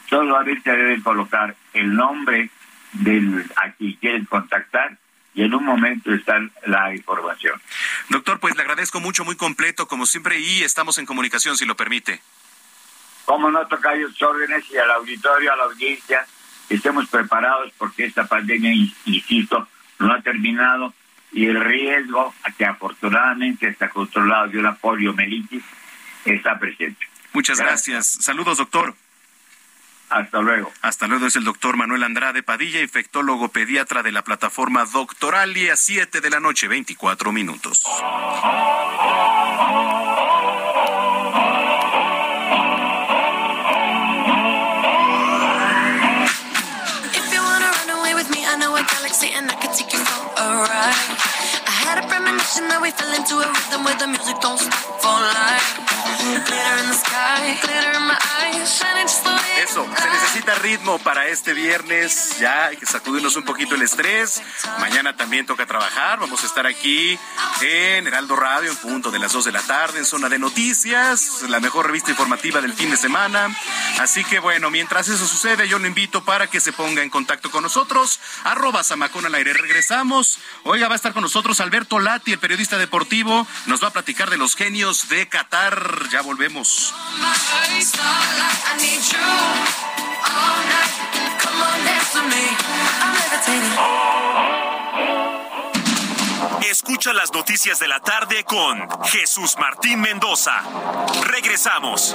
solamente deben colocar el nombre del a quien quieren contactar y en un momento están la información. Doctor, pues le agradezco mucho, muy completo, como siempre, y estamos en comunicación, si lo permite. Como no tocar los órdenes y al auditorio, a la audiencia, estemos preparados porque esta pandemia, insisto, no ha terminado y el riesgo, que afortunadamente está controlado de una poliomielitis, está presente. Muchas gracias. Saludos, doctor. Hasta luego. Hasta luego es el doctor Manuel Andrade Padilla, infectólogo pediatra de la plataforma Doctoralia, 7 de la noche, 24 minutos. and I can take you. Had a premonition that we fell into a rhythm where the music don't stop for life. Glitter in the sky, glitter in my eyes, shining just the way Eso, se necesita ritmo para este viernes. Ya hay que sacudirnos un poquito el estrés. Mañana también toca trabajar. Vamos a estar aquí en Heraldo Radio en punto de las 2 de la tarde en zona de noticias, la mejor revista informativa del fin de semana. Así que bueno, mientras eso sucede, yo lo invito para que se ponga en contacto con nosotros. Arroba Samacón al aire. Regresamos. Oiga, va a estar con nosotros Alberto Lati, el periodista deportivo. Nos va a platicar de los genios de Qatar. Ya volvemos. Escucha las noticias de la tarde con Jesús Martín Mendoza. Regresamos.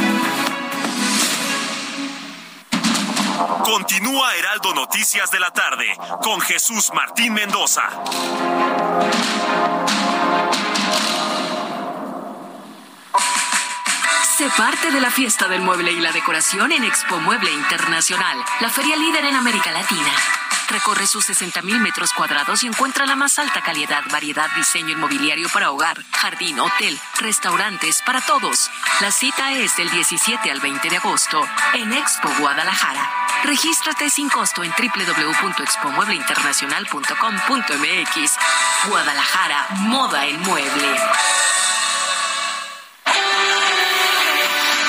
Continúa Heraldo Noticias de la tarde con Jesús Martín Mendoza. Sé parte de la fiesta del mueble y la decoración en Expo Mueble Internacional, la feria líder en América Latina. Recorre sus 60.000 metros cuadrados y encuentra la más alta calidad, variedad, diseño inmobiliario para hogar, jardín, hotel, restaurantes, para todos. La cita es del 17 al 20 de agosto en Expo Guadalajara. Regístrate sin costo en www.expomuebleinternacional.com.mx. Guadalajara, moda en mueble.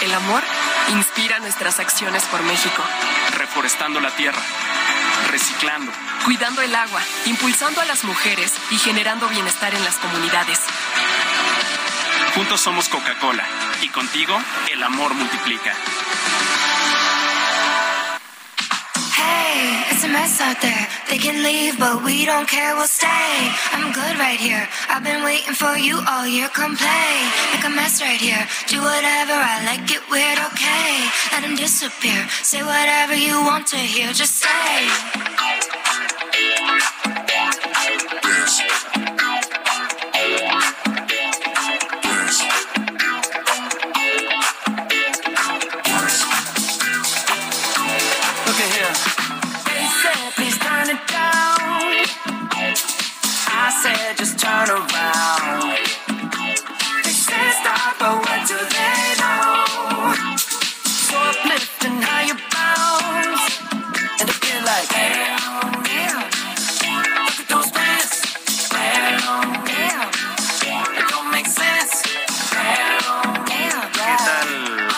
El amor inspira nuestras acciones por México. Reforestando la tierra reciclando, cuidando el agua, impulsando a las mujeres y generando bienestar en las comunidades. Juntos somos Coca-Cola y contigo el amor multiplica. It's a mess out there. They can leave, but we don't care, we'll stay. I'm good right here. I've been waiting for you all year. Come play. Make a mess right here. Do whatever, I like it weird, okay. Let him disappear. Say whatever you want to hear, just say.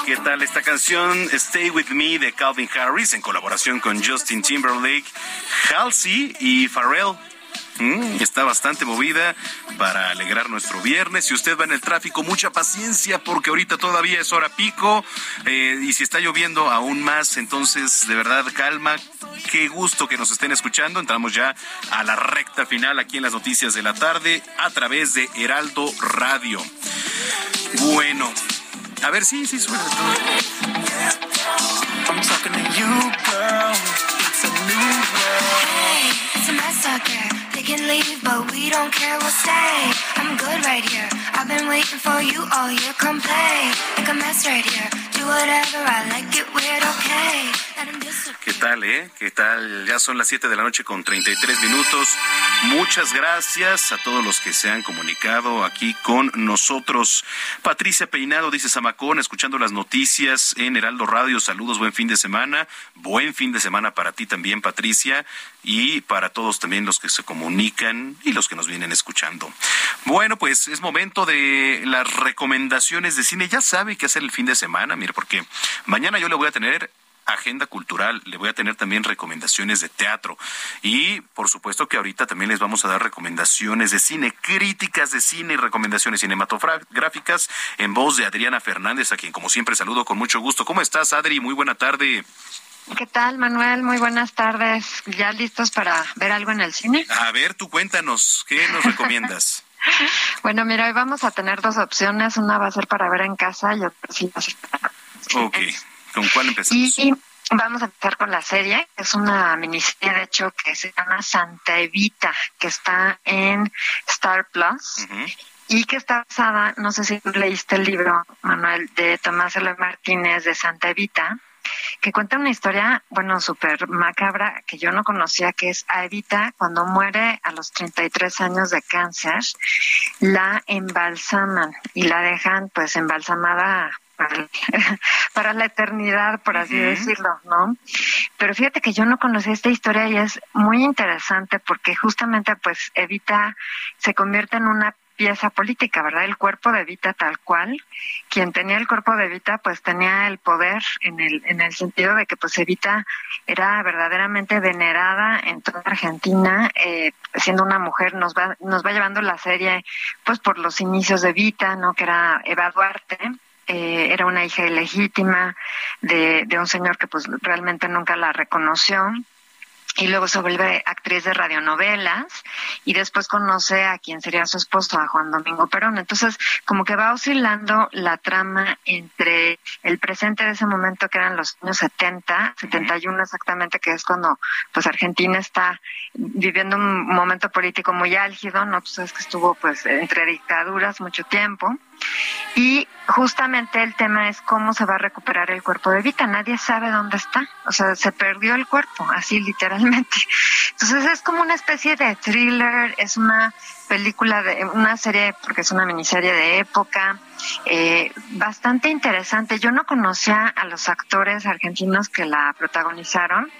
¿Qué tal? Esta canción Stay With Me de Calvin Harris en colaboración con Justin Timberlake, Halsey y Pharrell? Mm, está bastante movida para alegrar nuestro viernes. Si usted va en el tráfico, mucha paciencia porque ahorita todavía es hora pico eh, y si está lloviendo aún más, entonces de verdad calma. Qué gusto que nos estén escuchando. Entramos ya a la recta final aquí en las noticias de la tarde a través de Heraldo Radio. Bueno, a ver, sí, sí, suena todo. Can leave, but we don't care, we'll stay. I'm good right here. I've been waiting for you all year. Come play. Make a mess right here. Do whatever I like it weird, okay. ¿Qué tal, eh? ¿Qué tal? Ya son las 7 de la noche con 33 minutos. Muchas gracias a todos los que se han comunicado aquí con nosotros. Patricia Peinado dice Samacón, escuchando las noticias en Heraldo Radio. Saludos, buen fin de semana. Buen fin de semana para ti también, Patricia, y para todos también los que se comunican y los que nos vienen escuchando. Bueno, pues es momento de las recomendaciones de cine. Ya sabe qué hacer el fin de semana, mire, porque mañana yo le voy a tener agenda cultural, le voy a tener también recomendaciones de teatro y por supuesto que ahorita también les vamos a dar recomendaciones de cine, críticas de cine y recomendaciones cinematográficas en voz de Adriana Fernández, a quien como siempre saludo con mucho gusto. ¿Cómo estás, Adri? Muy buena tarde. ¿Qué tal, Manuel? Muy buenas tardes. ¿Ya listos para ver algo en el cine? A ver, tú cuéntanos, ¿qué nos recomiendas? bueno, mira, hoy vamos a tener dos opciones. Una va a ser para ver en casa y otra sí va a ser para... Ok. ¿Con cuál empezamos? Y vamos a empezar con la serie. Es una miniserie, de hecho, que se llama Santa Evita, que está en Star Plus. Y que está basada, no sé si leíste el libro, Manuel, de Tomás L. Martínez de Santa Evita, que cuenta una historia, bueno, súper macabra, que yo no conocía, que es a Evita, cuando muere a los 33 años de cáncer, la embalsaman y la dejan pues embalsamada para, la eternidad, por así decirlo, ¿no? Pero fíjate que yo no conocía esta historia y es muy interesante porque justamente pues Evita se convierte en una pieza política, ¿verdad? El cuerpo de Evita tal cual. Quien tenía el cuerpo de Evita, pues tenía el poder en el, en el sentido de que pues Evita era verdaderamente venerada en toda Argentina, eh, siendo una mujer, nos va, nos va llevando la serie pues por los inicios de Evita, ¿no? Que era Eva Duarte eh, era una hija ilegítima de, de un señor que pues realmente nunca la reconoció y luego se vuelve actriz de radionovelas y después conoce a quien sería su esposo, a Juan Domingo Perón. Entonces, como que va oscilando la trama entre el presente de ese momento que eran los años 70, 71 exactamente, que es cuando pues Argentina está viviendo un momento político muy álgido, ¿no? Tú sabes que estuvo pues entre dictaduras mucho tiempo y justamente el tema es cómo se va a recuperar el cuerpo de Vita. Nadie sabe dónde está. O sea, se perdió el cuerpo, así literalmente. Entonces es como una especie de thriller, es una película de una serie, porque es una miniserie de época, eh, bastante interesante. Yo no conocía a los actores argentinos que la protagonizaron,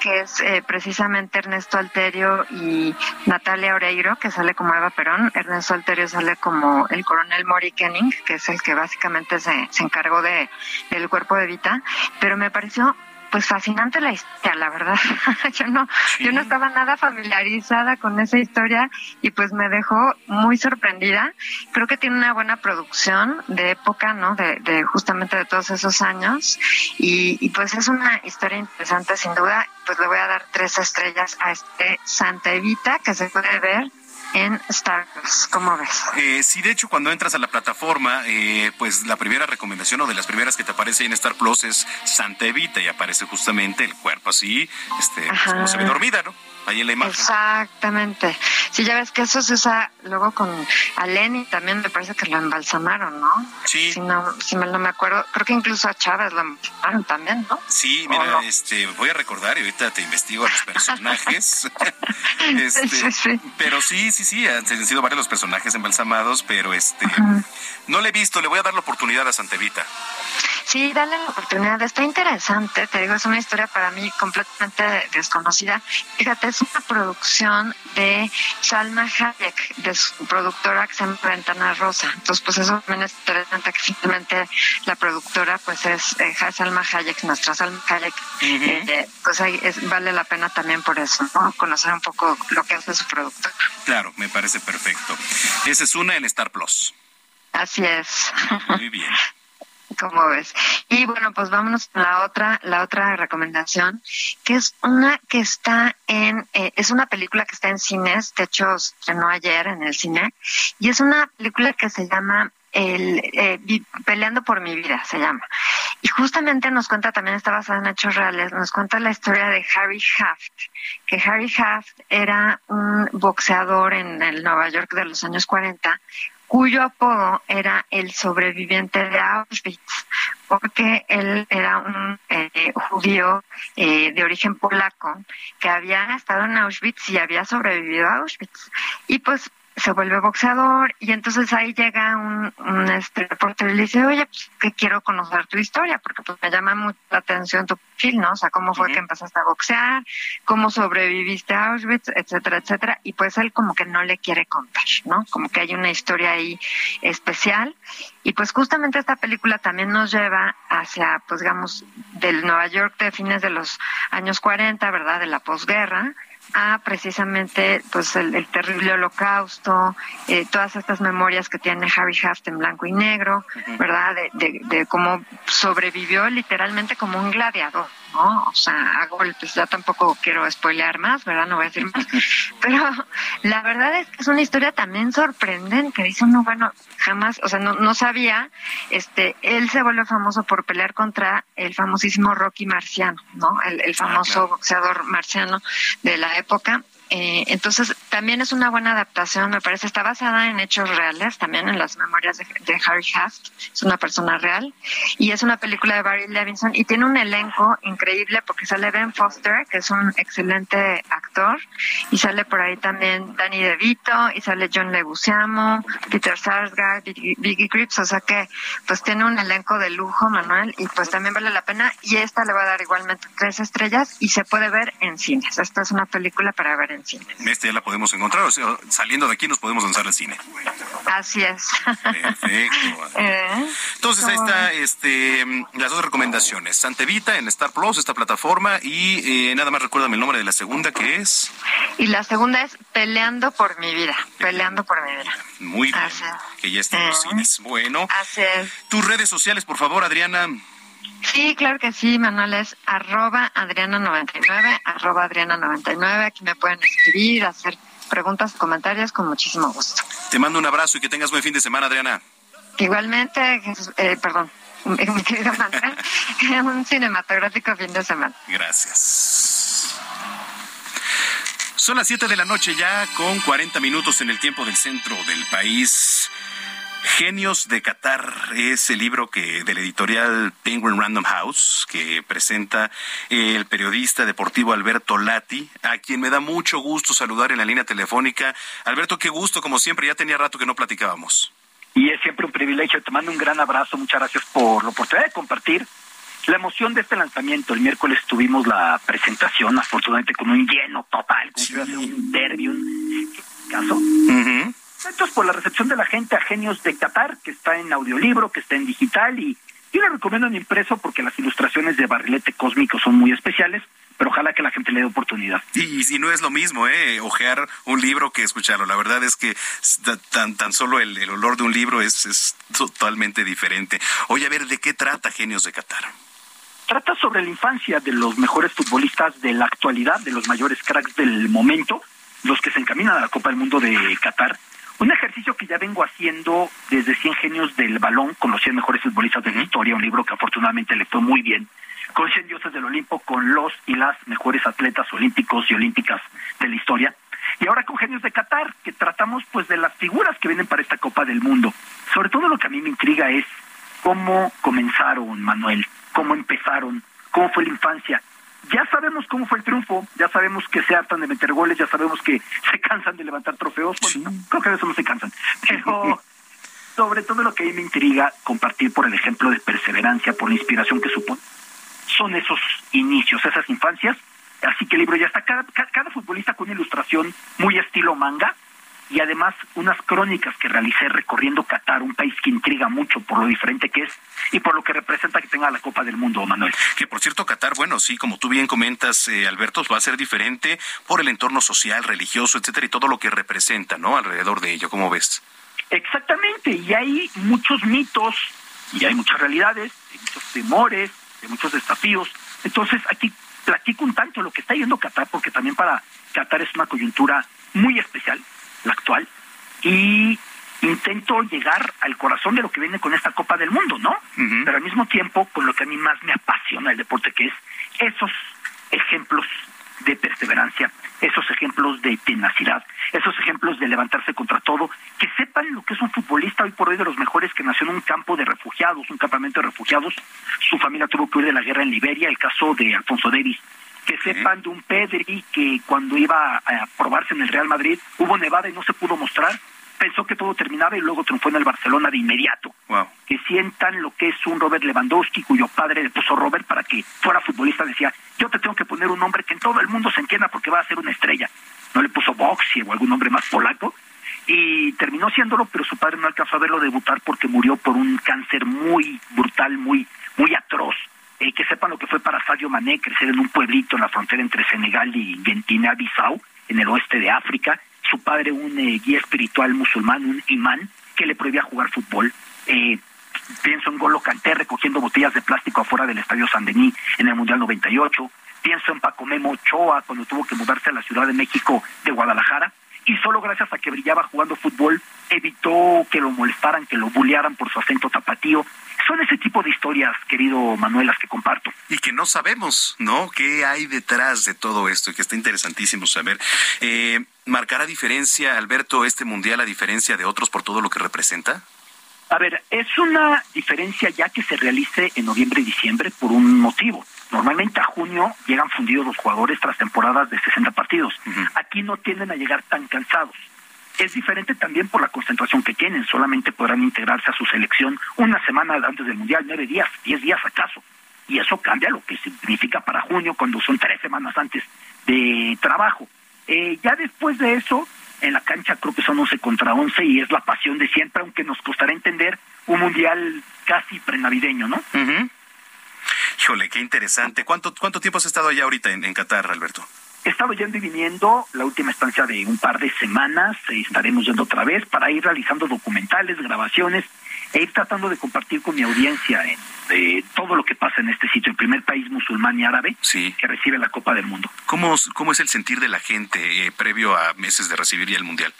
que es eh, precisamente Ernesto Alterio y Natalia Oreiro, que sale como Eva Perón. Ernesto Alterio sale como el coronel Mori Kenning, que es el que básicamente se, se encargó de, del cuerpo de Vita, pero me pareció pues fascinante la historia, la verdad. yo no, yo no estaba nada familiarizada con esa historia y pues me dejó muy sorprendida. Creo que tiene una buena producción de época, ¿no? De, de justamente de todos esos años y, y pues es una historia interesante sin duda. Pues le voy a dar tres estrellas a este Santa Evita que se puede ver en Star Wars. ¿Cómo ves? Eh, sí, de hecho, cuando entras a la plataforma, eh, pues la primera recomendación o de las primeras que te aparece en Star Plus es Santa Evita y aparece justamente el cuerpo así, este, pues, como se ve dormida, ¿no? Ahí en la imagen. Exactamente. Sí, ya ves que eso se usa luego con a Lenny también me parece que lo embalsamaron, ¿no? Sí. Si no, si mal no me acuerdo, creo que incluso a Chávez lo embalsamaron también, ¿no? Sí, mira, este, voy a recordar y ahorita te investigo a los personajes. este, sí, sí. Pero sí, sí, sí, han sido varios los personajes embalsamados, pero este, no le he visto, le voy a dar la oportunidad a Santevita. Sí, dale la oportunidad. Está interesante, te digo, es una historia para mí completamente desconocida. Fíjate, es una producción de Salma Hayek, de su productora que se llama Ventana Rosa. Entonces, pues eso también es interesante que finalmente la productora pues es eh, Salma Hayek, nuestra Salma Hayek. Eh, pues ahí es, vale la pena también por eso, ¿no? Conocer un poco lo que hace su productor. Claro, me parece perfecto. Esa es una en Star Plus. Así es. Muy bien. ¿Cómo ves? Y bueno, pues vámonos a la otra, la otra recomendación, que es una que está en, eh, es una película que está en cines, de hecho estrenó ayer en el cine, y es una película que se llama el eh, Peleando por mi vida se llama. Y justamente nos cuenta, también está basada en hechos reales, nos cuenta la historia de Harry Haft, que Harry Haft era un boxeador en el Nueva York de los años 40 cuyo apodo era el sobreviviente de Auschwitz, porque él era un eh, judío eh, de origen polaco que había estado en Auschwitz y había sobrevivido a Auschwitz. Y pues se vuelve boxeador y entonces ahí llega un, un este reportero y le dice, oye, pues que quiero conocer tu historia porque pues me llama mucho la atención tu perfil, ¿no? O sea, cómo fue que empezaste a boxear, cómo sobreviviste a Auschwitz, etcétera, etcétera. Y pues él como que no le quiere contar, ¿no? Como que hay una historia ahí especial. Y pues justamente esta película también nos lleva hacia, pues digamos, del Nueva York de fines de los años 40, ¿verdad? De la posguerra a precisamente pues el, terrible holocausto, eh, todas estas memorias que tiene Harry Haft en blanco y negro, ¿verdad? De, de, cómo sobrevivió literalmente como un gladiador, ¿no? O sea, a golpes, ya tampoco quiero spoilear más, ¿verdad? No voy a decir más. Pero la verdad es que es una historia también sorprendente, dice uno, bueno, jamás, o sea, no, no sabía, este, él se vuelve famoso por pelear contra el famosísimo Rocky Marciano, ¿no? El, el ah, famoso boxeador marciano de la época eh, entonces, también es una buena adaptación, me parece. Está basada en hechos reales, también en las memorias de, Harry Haft. Es una persona real. Y es una película de Barry Levinson y tiene un elenco increíble porque sale Ben Foster, que es un excelente actor. Y sale por ahí también Danny DeVito y sale John Leguizamo, Peter Sarsgaard, Biggie Grips. O sea que, pues tiene un elenco de lujo, Manuel, y pues también vale la pena. Y esta le va a dar igualmente tres estrellas y se puede ver en cines. Esta es una película para ver en este ya la podemos encontrar, o sea, saliendo de aquí nos podemos lanzar al cine. Así es. Perfecto. Eh, Entonces ahí está este, las dos recomendaciones. Santevita en Star Plus, esta plataforma, y eh, nada más recuérdame el nombre de la segunda que es. Y la segunda es Peleando por mi vida. Peleando por mi vida. Muy bien. Que ya está en los eh. cines. Bueno. Así es. Tus redes sociales, por favor, Adriana. Sí, claro que sí, Manuel, es arroba Adriana99, arroba Adriana99, aquí me pueden escribir, hacer preguntas, comentarios con muchísimo gusto. Te mando un abrazo y que tengas buen fin de semana, Adriana. Igualmente, eh, perdón, mi querido Manuel, un cinematográfico fin de semana. Gracias. Son las 7 de la noche ya con 40 minutos en el tiempo del centro del país. Genios de Qatar es el libro que del editorial Penguin Random House que presenta el periodista deportivo Alberto Lati, a quien me da mucho gusto saludar en la línea telefónica. Alberto, qué gusto, como siempre, ya tenía rato que no platicábamos. Y es siempre un privilegio, te mando un gran abrazo, muchas gracias por la oportunidad de compartir la emoción de este lanzamiento. El miércoles tuvimos la presentación, afortunadamente con un lleno total, un derby, un caso. Por la recepción de la gente a Genios de Qatar, que está en audiolibro, que está en digital, y yo le recomiendo en impreso porque las ilustraciones de Barrilete Cósmico son muy especiales, pero ojalá que la gente le dé oportunidad. Y, si no es lo mismo, ¿eh? Ojear un libro que escucharlo. La verdad es que tan, tan solo el, el olor de un libro es, es totalmente diferente. Oye, a ver, ¿de qué trata Genios de Qatar? Trata sobre la infancia de los mejores futbolistas de la actualidad, de los mayores cracks del momento, los que se encaminan a la Copa del Mundo de Qatar un ejercicio que ya vengo haciendo desde 100 genios del balón, con los 100 mejores futbolistas de la historia, un libro que afortunadamente le fue muy bien, con 100 dioses del Olimpo, con los y las mejores atletas olímpicos y olímpicas de la historia. Y ahora con Genios de Qatar, que tratamos pues de las figuras que vienen para esta Copa del Mundo. Sobre todo lo que a mí me intriga es cómo comenzaron, Manuel, cómo empezaron, cómo fue la infancia, ya sabemos cómo fue el triunfo, ya sabemos que se hartan de meter goles, ya sabemos que se cansan de levantar trofeos, creo que de eso no se cansan, pero sobre todo lo que a mí me intriga compartir por el ejemplo de perseverancia, por la inspiración que supone, son esos inicios, esas infancias. Así que el libro ya está, cada, cada futbolista con ilustración muy estilo manga, y además unas crónicas que realicé recorriendo Qatar, un país que intriga mucho por lo diferente que es y por lo que representa que tenga la Copa del Mundo, Manuel. Que por cierto, Qatar, bueno, sí, como tú bien comentas, eh, Alberto, va a ser diferente por el entorno social, religioso, etcétera, y todo lo que representa, ¿no? Alrededor de ello, ¿cómo ves? Exactamente, y hay muchos mitos, y hay muchas realidades, hay muchos temores, hay muchos desafíos. Entonces, aquí platico un tanto lo que está yendo Qatar, porque también para Qatar es una coyuntura muy especial la actual, y intento llegar al corazón de lo que viene con esta Copa del Mundo, ¿no? Pero al mismo tiempo con lo que a mí más me apasiona el deporte, que es esos ejemplos de perseverancia, esos ejemplos de tenacidad, esos ejemplos de levantarse contra todo, que sepan lo que es un futbolista hoy por hoy de los mejores que nació en un campo de refugiados, un campamento de refugiados, su familia tuvo que huir de la guerra en Liberia, el caso de Alfonso Davis, que sepan de un Pedri que cuando iba a probarse en el Real Madrid hubo nevada y no se pudo mostrar, pensó que todo terminaba y luego triunfó en el Barcelona de inmediato. Que sientan lo que es un Robert Lewandowski, cuyo padre le puso Robert para que fuera futbolista, decía, yo te tengo que poner un nombre que en todo el mundo se entienda porque va a ser una estrella. No le puso Boxy o algún nombre más polaco. Y terminó siéndolo, pero su padre no alcanzó a verlo debutar porque murió por un cáncer muy brutal, muy, muy atroz eh, que sepan lo que fue para Sadio Mané crecer en un pueblito en la frontera entre Senegal y Guinea-Bissau, en el oeste de África. Su padre, un eh, guía espiritual musulmán, un imán, que le prohibía jugar fútbol. Eh, pienso en Golo Canté recogiendo botellas de plástico afuera del Estadio San Denis en el Mundial 98. Pienso en Paco Memo Ochoa cuando tuvo que mudarse a la Ciudad de México de Guadalajara y solo gracias a que brillaba jugando fútbol evitó que lo molestaran, que lo bullearan por su acento tapatío son ese tipo de historias, querido Manuel, las que comparto. Y que no sabemos, ¿no? ¿Qué hay detrás de todo esto? Y que está interesantísimo saber. Eh, ¿Marcará diferencia, Alberto, este mundial a diferencia de otros por todo lo que representa? A ver, es una diferencia ya que se realice en noviembre y diciembre por un motivo. Normalmente a junio llegan fundidos los jugadores tras temporadas de 60 partidos. Aquí no tienden a llegar tan cansados. Es diferente también por la concentración que tienen. Solamente podrán integrarse a su selección una semana antes del Mundial, nueve días, diez días acaso. Y eso cambia lo que significa para junio cuando son tres semanas antes de trabajo. Eh, ya después de eso, en la cancha creo que son 11 contra 11 y es la pasión de siempre, aunque nos costará entender un mundial casi prenavideño, ¿no? Híjole, qué interesante. ¿Cuánto, cuánto tiempo has estado allá ahorita en, en Qatar, Alberto? He estado yendo y viniendo la última estancia de un par de semanas, eh, estaremos yendo otra vez para ir realizando documentales, grabaciones e ir tratando de compartir con mi audiencia eh, todo lo que pasa en este sitio, el primer país musulmán y árabe que recibe la Copa del Mundo. ¿Cómo, cómo es el sentir de la gente eh, previo a meses de recibir ya el Mundial?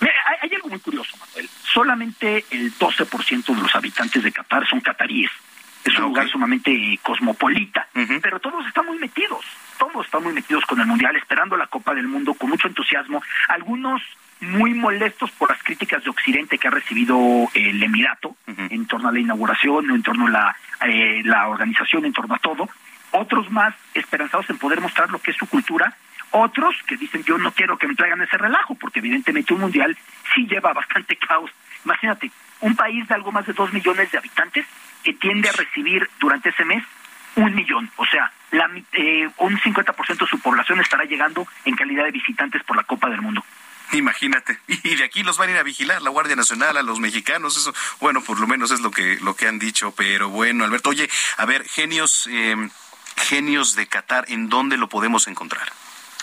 hay, hay, algo muy curioso, Manuel. Solamente el 12% de los habitantes de Qatar son cataríes. Es un lugar sumamente cosmopolita, pero todos están muy metidos, todos están muy metidos con el Mundial, esperando la Copa del Mundo con mucho entusiasmo, algunos muy molestos por las críticas de Occidente que ha recibido el Emirato en torno a la inauguración, en torno a la, eh, la organización, en torno a todo, otros más esperanzados en poder mostrar lo que es su cultura, otros que dicen yo no quiero que me traigan ese relajo, porque evidentemente un mundial sí lleva bastante caos. Imagínate, un país de algo más de dos millones de habitantes que tiende a recibir durante ese mes un millón. O sea, la, eh, un 50% de su población estará llegando en calidad de visitantes por la Copa del Mundo. Imagínate. Y de aquí los van a ir a vigilar la Guardia Nacional, a los mexicanos, eso, bueno, por lo menos es lo que, lo que han dicho, pero bueno, Alberto, oye, a ver, genios, eh, genios de Qatar, ¿en dónde lo podemos encontrar?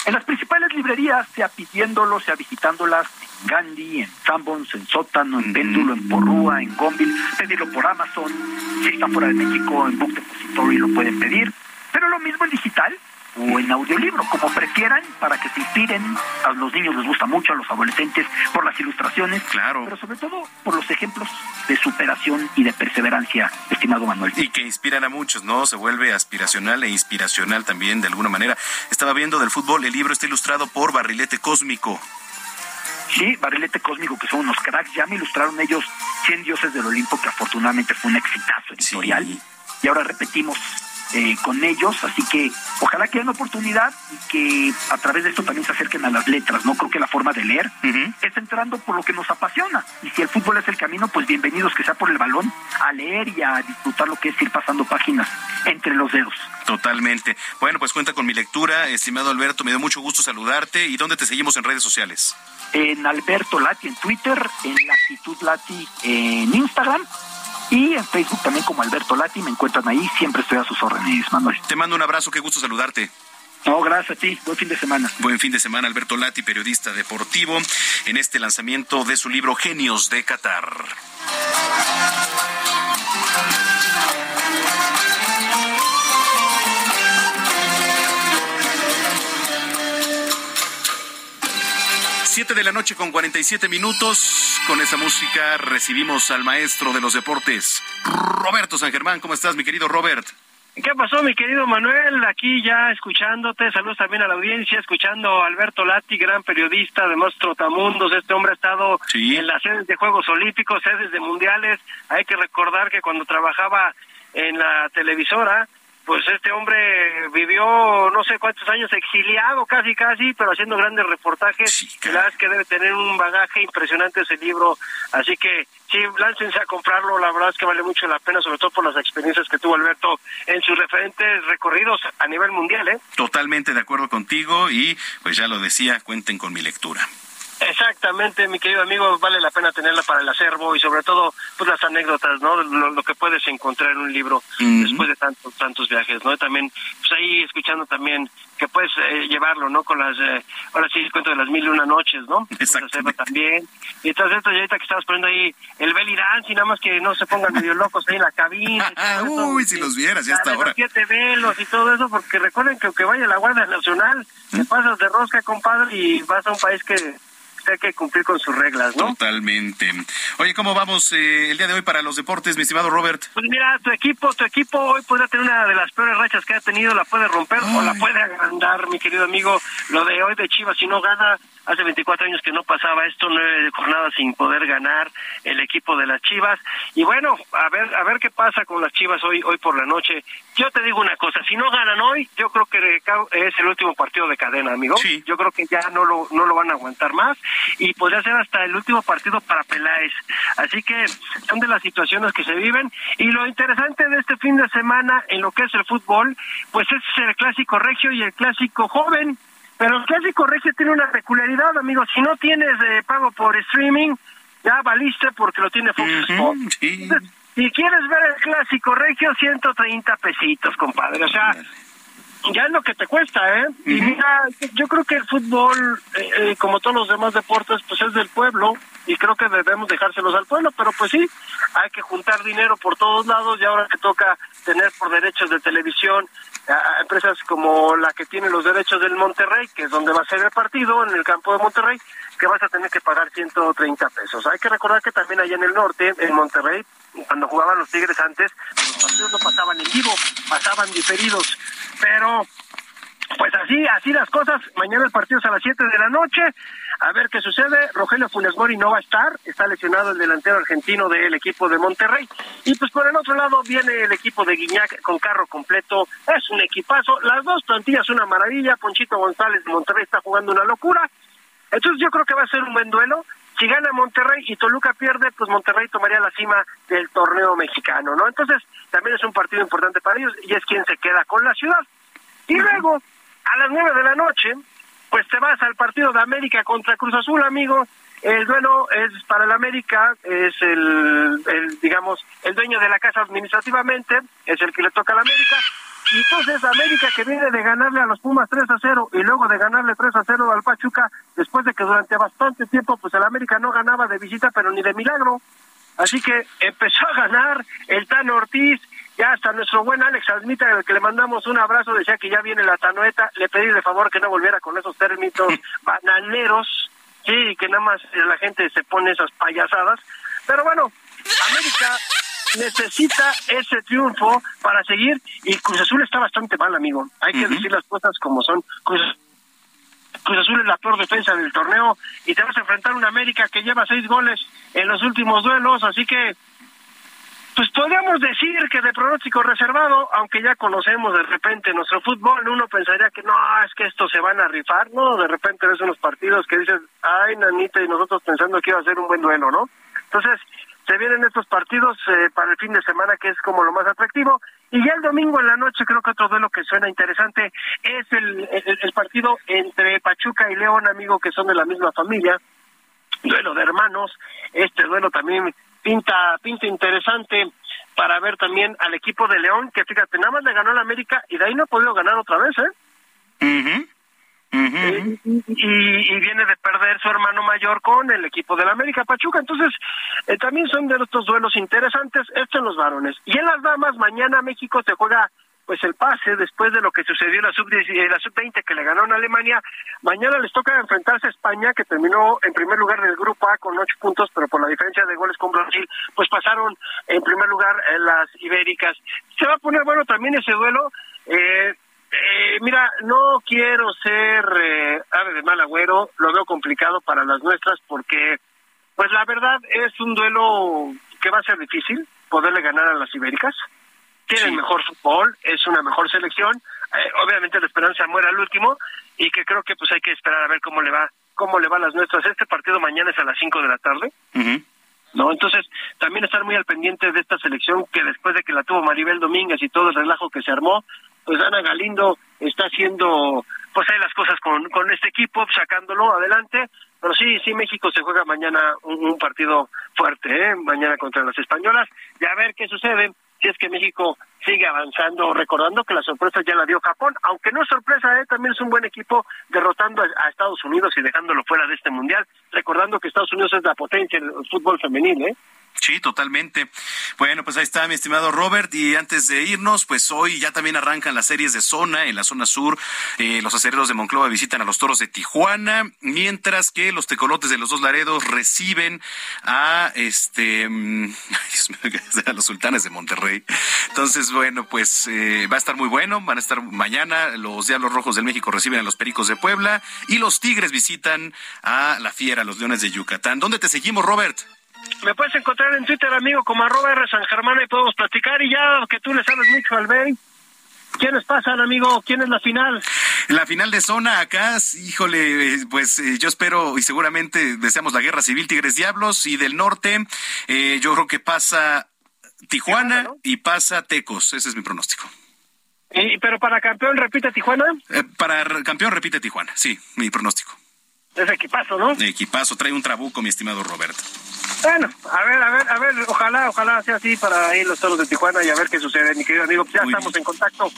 En las principales librerías, sea pidiéndolo, sea visitándolas, Gandhi, en Sanborns, en Sótano, en Péndulo, en Porrúa, en Gonville, pedirlo por Amazon, si están fuera de México, en Book Depository lo pueden pedir, pero lo mismo en digital o en audiolibro, como prefieran, para que se inspiren. A los niños les gusta mucho, a los adolescentes, por las ilustraciones, claro. pero sobre todo por los ejemplos de superación y de perseverancia, estimado Manuel. Y que inspiran a muchos, ¿no? Se vuelve aspiracional e inspiracional también, de alguna manera. Estaba viendo del fútbol, el libro está ilustrado por Barrilete Cósmico. Sí, Barrilete Cósmico, que son unos cracks. Ya me ilustraron ellos 100 dioses del Olimpo, que afortunadamente fue un exitazo editorial. Y ahora repetimos eh, con ellos, así que ojalá que den oportunidad y que a través de esto también se acerquen a las letras, ¿no? Creo que la forma de leer es entrando por lo que nos apasiona, y si el fútbol es el camino, pues bienvenidos que sea por el balón, a leer y a disfrutar lo que es ir pasando páginas entre los dedos. Totalmente. Bueno, pues cuenta con mi lectura, estimado Alberto, me dio mucho gusto saludarte. ¿Y dónde te seguimos en redes sociales? En Alberto Lati en Twitter, en Latitud Lati en Instagram y en Facebook también como Alberto Lati, me encuentran ahí, siempre estoy a sus órdenes, Manuel. Te mando un abrazo, qué gusto saludarte. No, gracias a ti. Buen fin de semana. Buen fin de semana, Alberto Lati, periodista deportivo, en este lanzamiento de su libro Genios de Qatar. Siete de la noche con 47 minutos. Con esa música recibimos al maestro de los deportes, Roberto San Germán. ¿Cómo estás, mi querido Robert? ¿Qué pasó, mi querido Manuel? Aquí ya escuchándote, saludos también a la audiencia, escuchando a Alberto Lati, gran periodista de Más Trotamundos. Este hombre ha estado en las sedes de Juegos Olímpicos, sedes de Mundiales. Hay que recordar que cuando trabajaba en la televisora, pues este hombre vivió no sé cuántos años exiliado casi casi, pero haciendo grandes reportajes. la verdad es que debe tener un bagaje impresionante ese libro, así que sí, láncense a comprarlo, la verdad es que vale mucho la pena, sobre todo por las experiencias que tuvo Alberto en sus referentes recorridos a nivel mundial, ¿eh? Totalmente de acuerdo contigo y pues ya lo decía, cuenten con mi lectura. Exactamente, mi querido amigo, vale la pena tenerla para el acervo y sobre todo pues las anécdotas, ¿no? Lo, que puedes encontrar en un libro después de tantos tantos viajes, ¿no? también pues ahí escuchando también que puedes eh, llevarlo, ¿no? Con las eh, ahora sí cuento de las mil y una noches, ¿no? Exacto. también. Y entonces esto ya ahorita que estamos poniendo ahí el belly dance y nada más que no se pongan medio locos ahí en la cabina. Uy, si los vieras ya hasta ahora. siete velos y todo eso porque recuerden que aunque vaya la Guardia Nacional, te pasas de rosca, compadre, y vas a un país que hay que cumplir con sus reglas, ¿no? Totalmente. Oye, ¿cómo vamos eh, el día de hoy para los deportes, mi estimado Robert? Pues mira, tu equipo, tu equipo hoy podría tener una de las peores rachas que ha tenido, la puede romper o la puede agrandar, mi querido amigo. Lo de hoy de Chivas, si no gana, hace 24 años que no pasaba esto, nueve jornadas sin poder ganar el equipo de las Chivas. Y bueno, a ver, a ver qué pasa con las Chivas hoy, hoy por la noche. Yo te digo una cosa, si no ganan hoy, yo creo que es el último partido de cadena, amigo. Sí. Yo creo que ya no lo, no lo van a aguantar más y podría ser hasta el último partido para Peláez. Así que son de las situaciones que se viven. Y lo interesante de este fin de semana en lo que es el fútbol, pues es el clásico regio y el clásico joven. Pero el clásico regio tiene una peculiaridad, amigo. Si no tienes eh, pago por streaming, ya valiste porque lo tiene Fox Sports. si quieres ver el clásico regio, 130 pesitos, compadre. O sea, ya es lo que te cuesta, ¿eh? Y mira, yo creo que el fútbol, eh, eh, como todos los demás deportes, pues es del pueblo y creo que debemos dejárselos al pueblo, pero pues sí, hay que juntar dinero por todos lados y ahora que toca tener por derechos de televisión a empresas como la que tiene los derechos del Monterrey, que es donde va a ser el partido, en el campo de Monterrey, que vas a tener que pagar 130 pesos. Hay que recordar que también allá en el norte, en Monterrey, cuando jugaban los Tigres antes, los partidos no pasaban en vivo, pasaban diferidos. Pero, pues así, así las cosas. Mañana el partido es a las 7 de la noche. A ver qué sucede. Rogelio Funes Mori no va a estar. Está lesionado el delantero argentino del equipo de Monterrey. Y pues por el otro lado viene el equipo de Guiñac con carro completo. Es un equipazo. Las dos plantillas una maravilla. Ponchito González de Monterrey está jugando una locura. Entonces yo creo que va a ser un buen duelo. Si gana Monterrey y Toluca pierde, pues Monterrey tomaría la cima del torneo mexicano, ¿no? Entonces también es un partido importante para ellos y es quien se queda con la ciudad. Y luego, a las nueve de la noche, pues te vas al partido de América contra Cruz Azul, amigo. El duelo es para el América, es el, digamos, el dueño de la casa administrativamente, es el que le toca al América. Y entonces América que viene de ganarle a los Pumas 3 a 0 y luego de ganarle 3 a 0 al Pachuca, después de que durante bastante tiempo pues el América no ganaba de visita pero ni de milagro. Así que empezó a ganar el Tano Ortiz, ya hasta nuestro buen Alex Almita, al que le mandamos un abrazo, decía que ya viene la Tanoeta, le pedí de favor que no volviera con esos términos bananeros, sí, que nada más la gente se pone esas payasadas. Pero bueno, América necesita ese triunfo para seguir y Cruz Azul está bastante mal, amigo. Hay que decir las cosas como son. Cruz, Azul es la peor defensa del torneo y te vas a enfrentar a una América que lleva seis goles en los últimos duelos, así que pues podríamos decir que de pronóstico reservado, aunque ya conocemos de repente nuestro fútbol, uno pensaría que no, es que estos se van a rifar, ¿no? De repente ves unos partidos que dices, ay, nanita, y nosotros pensando que iba a ser un buen duelo, ¿no? Entonces, se vienen estos partidos eh, para el fin de semana, que es como lo más atractivo. Y ya el domingo en la noche, creo que otro duelo que suena interesante es el, partido entre Pachuca y León, amigo, que son de la misma familia. Duelo de hermanos. Este duelo también pinta pinta interesante para ver también al equipo de León, que fíjate, nada más le ganó al América y de ahí no ha podido ganar otra vez, ¿eh? Eh, y, y viene de perder su hermano mayor con el equipo del América Pachuca. Entonces, eh, también son de estos duelos interesantes. Esto en los varones. Y en las damas, mañana México se juega pues el pase después de lo que sucedió en la sub la sub 20 que le ganó a Alemania. Mañana les toca enfrentarse a España que terminó en primer lugar del grupo A con ocho puntos pero por la diferencia de goles con Brasil pues pasaron en primer lugar en las ibéricas. Se va a poner bueno también ese duelo. Eh, eh, mira, no quiero ser eh, ave de mal agüero, lo veo complicado para las nuestras porque, pues la verdad es un duelo que va a ser difícil poderle ganar a las ibéricas. Tienen mejor fútbol, es una mejor selección. Eh, obviamente la esperanza muere al último y que creo que pues hay que esperar a ver cómo le va, cómo le va a las nuestras. Este partido mañana es a las 5 de la tarde. ¿no? Entonces, también estar muy al pendiente de esta selección que después de que la tuvo Maribel Domínguez y todo el relajo que se armó, pues Ana Galindo está haciendo pues ahí las cosas con, con este equipo, sacándolo adelante, pero sí, sí, México se juega mañana un, un partido fuerte, ¿eh? mañana contra las españolas, y a ver qué sucede si es que México sigue avanzando, recordando que la sorpresa ya la dio Japón, aunque no es sorpresa, ¿eh? también es un buen equipo derrotando a, Estados Unidos y dejándolo fuera de este mundial, recordando que Estados Unidos es la potencia en fútbol femenil, ¿eh? Sí, totalmente. Bueno, pues ahí está mi estimado Robert. Y antes de irnos, pues hoy ya también arrancan las series de zona. En la zona sur, eh, los acereros de Monclova visitan a los toros de Tijuana, mientras que los tecolotes de los dos Laredos reciben a este a los sultanes de Monterrey. Entonces, bueno, pues eh, va a estar muy bueno. Van a estar mañana. Los Diablos Rojos del México reciben a los Pericos de Puebla y los Tigres visitan a la Fiera, los Leones de Yucatán. ¿Dónde te seguimos, Robert? Me puedes encontrar en Twitter, amigo, como arroba R San Germán, y podemos platicar. Y ya que tú le sabes mucho al Bay, ¿quiénes pasan, amigo? ¿Quién es la final? La final de zona acá, híjole, pues eh, yo espero y seguramente deseamos la guerra civil Tigres Diablos y del norte, eh, yo creo que pasa Tijuana ¿no? y pasa Tecos, ese es mi pronóstico. ¿Y, ¿Pero para campeón repite Tijuana? Eh, para campeón repite Tijuana, sí, mi pronóstico. Es equipazo, ¿no? Equipazo, trae un trabuco, mi estimado Roberto. Bueno, a ver, a ver, a ver, ojalá, ojalá sea así para ir los toros de Tijuana y a ver qué sucede, mi querido amigo. Ya Muy estamos bien. en contacto.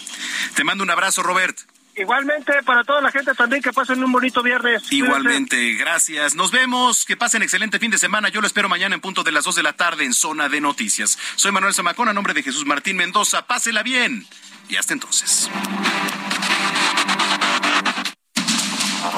Te mando un abrazo, Robert. Igualmente, para toda la gente también, que pasen un bonito viernes. Igualmente, Cuídense. gracias. Nos vemos, que pasen excelente fin de semana. Yo lo espero mañana en punto de las 2 de la tarde en Zona de Noticias. Soy Manuel Zamacón, a nombre de Jesús Martín Mendoza. Pásela bien. Y hasta entonces.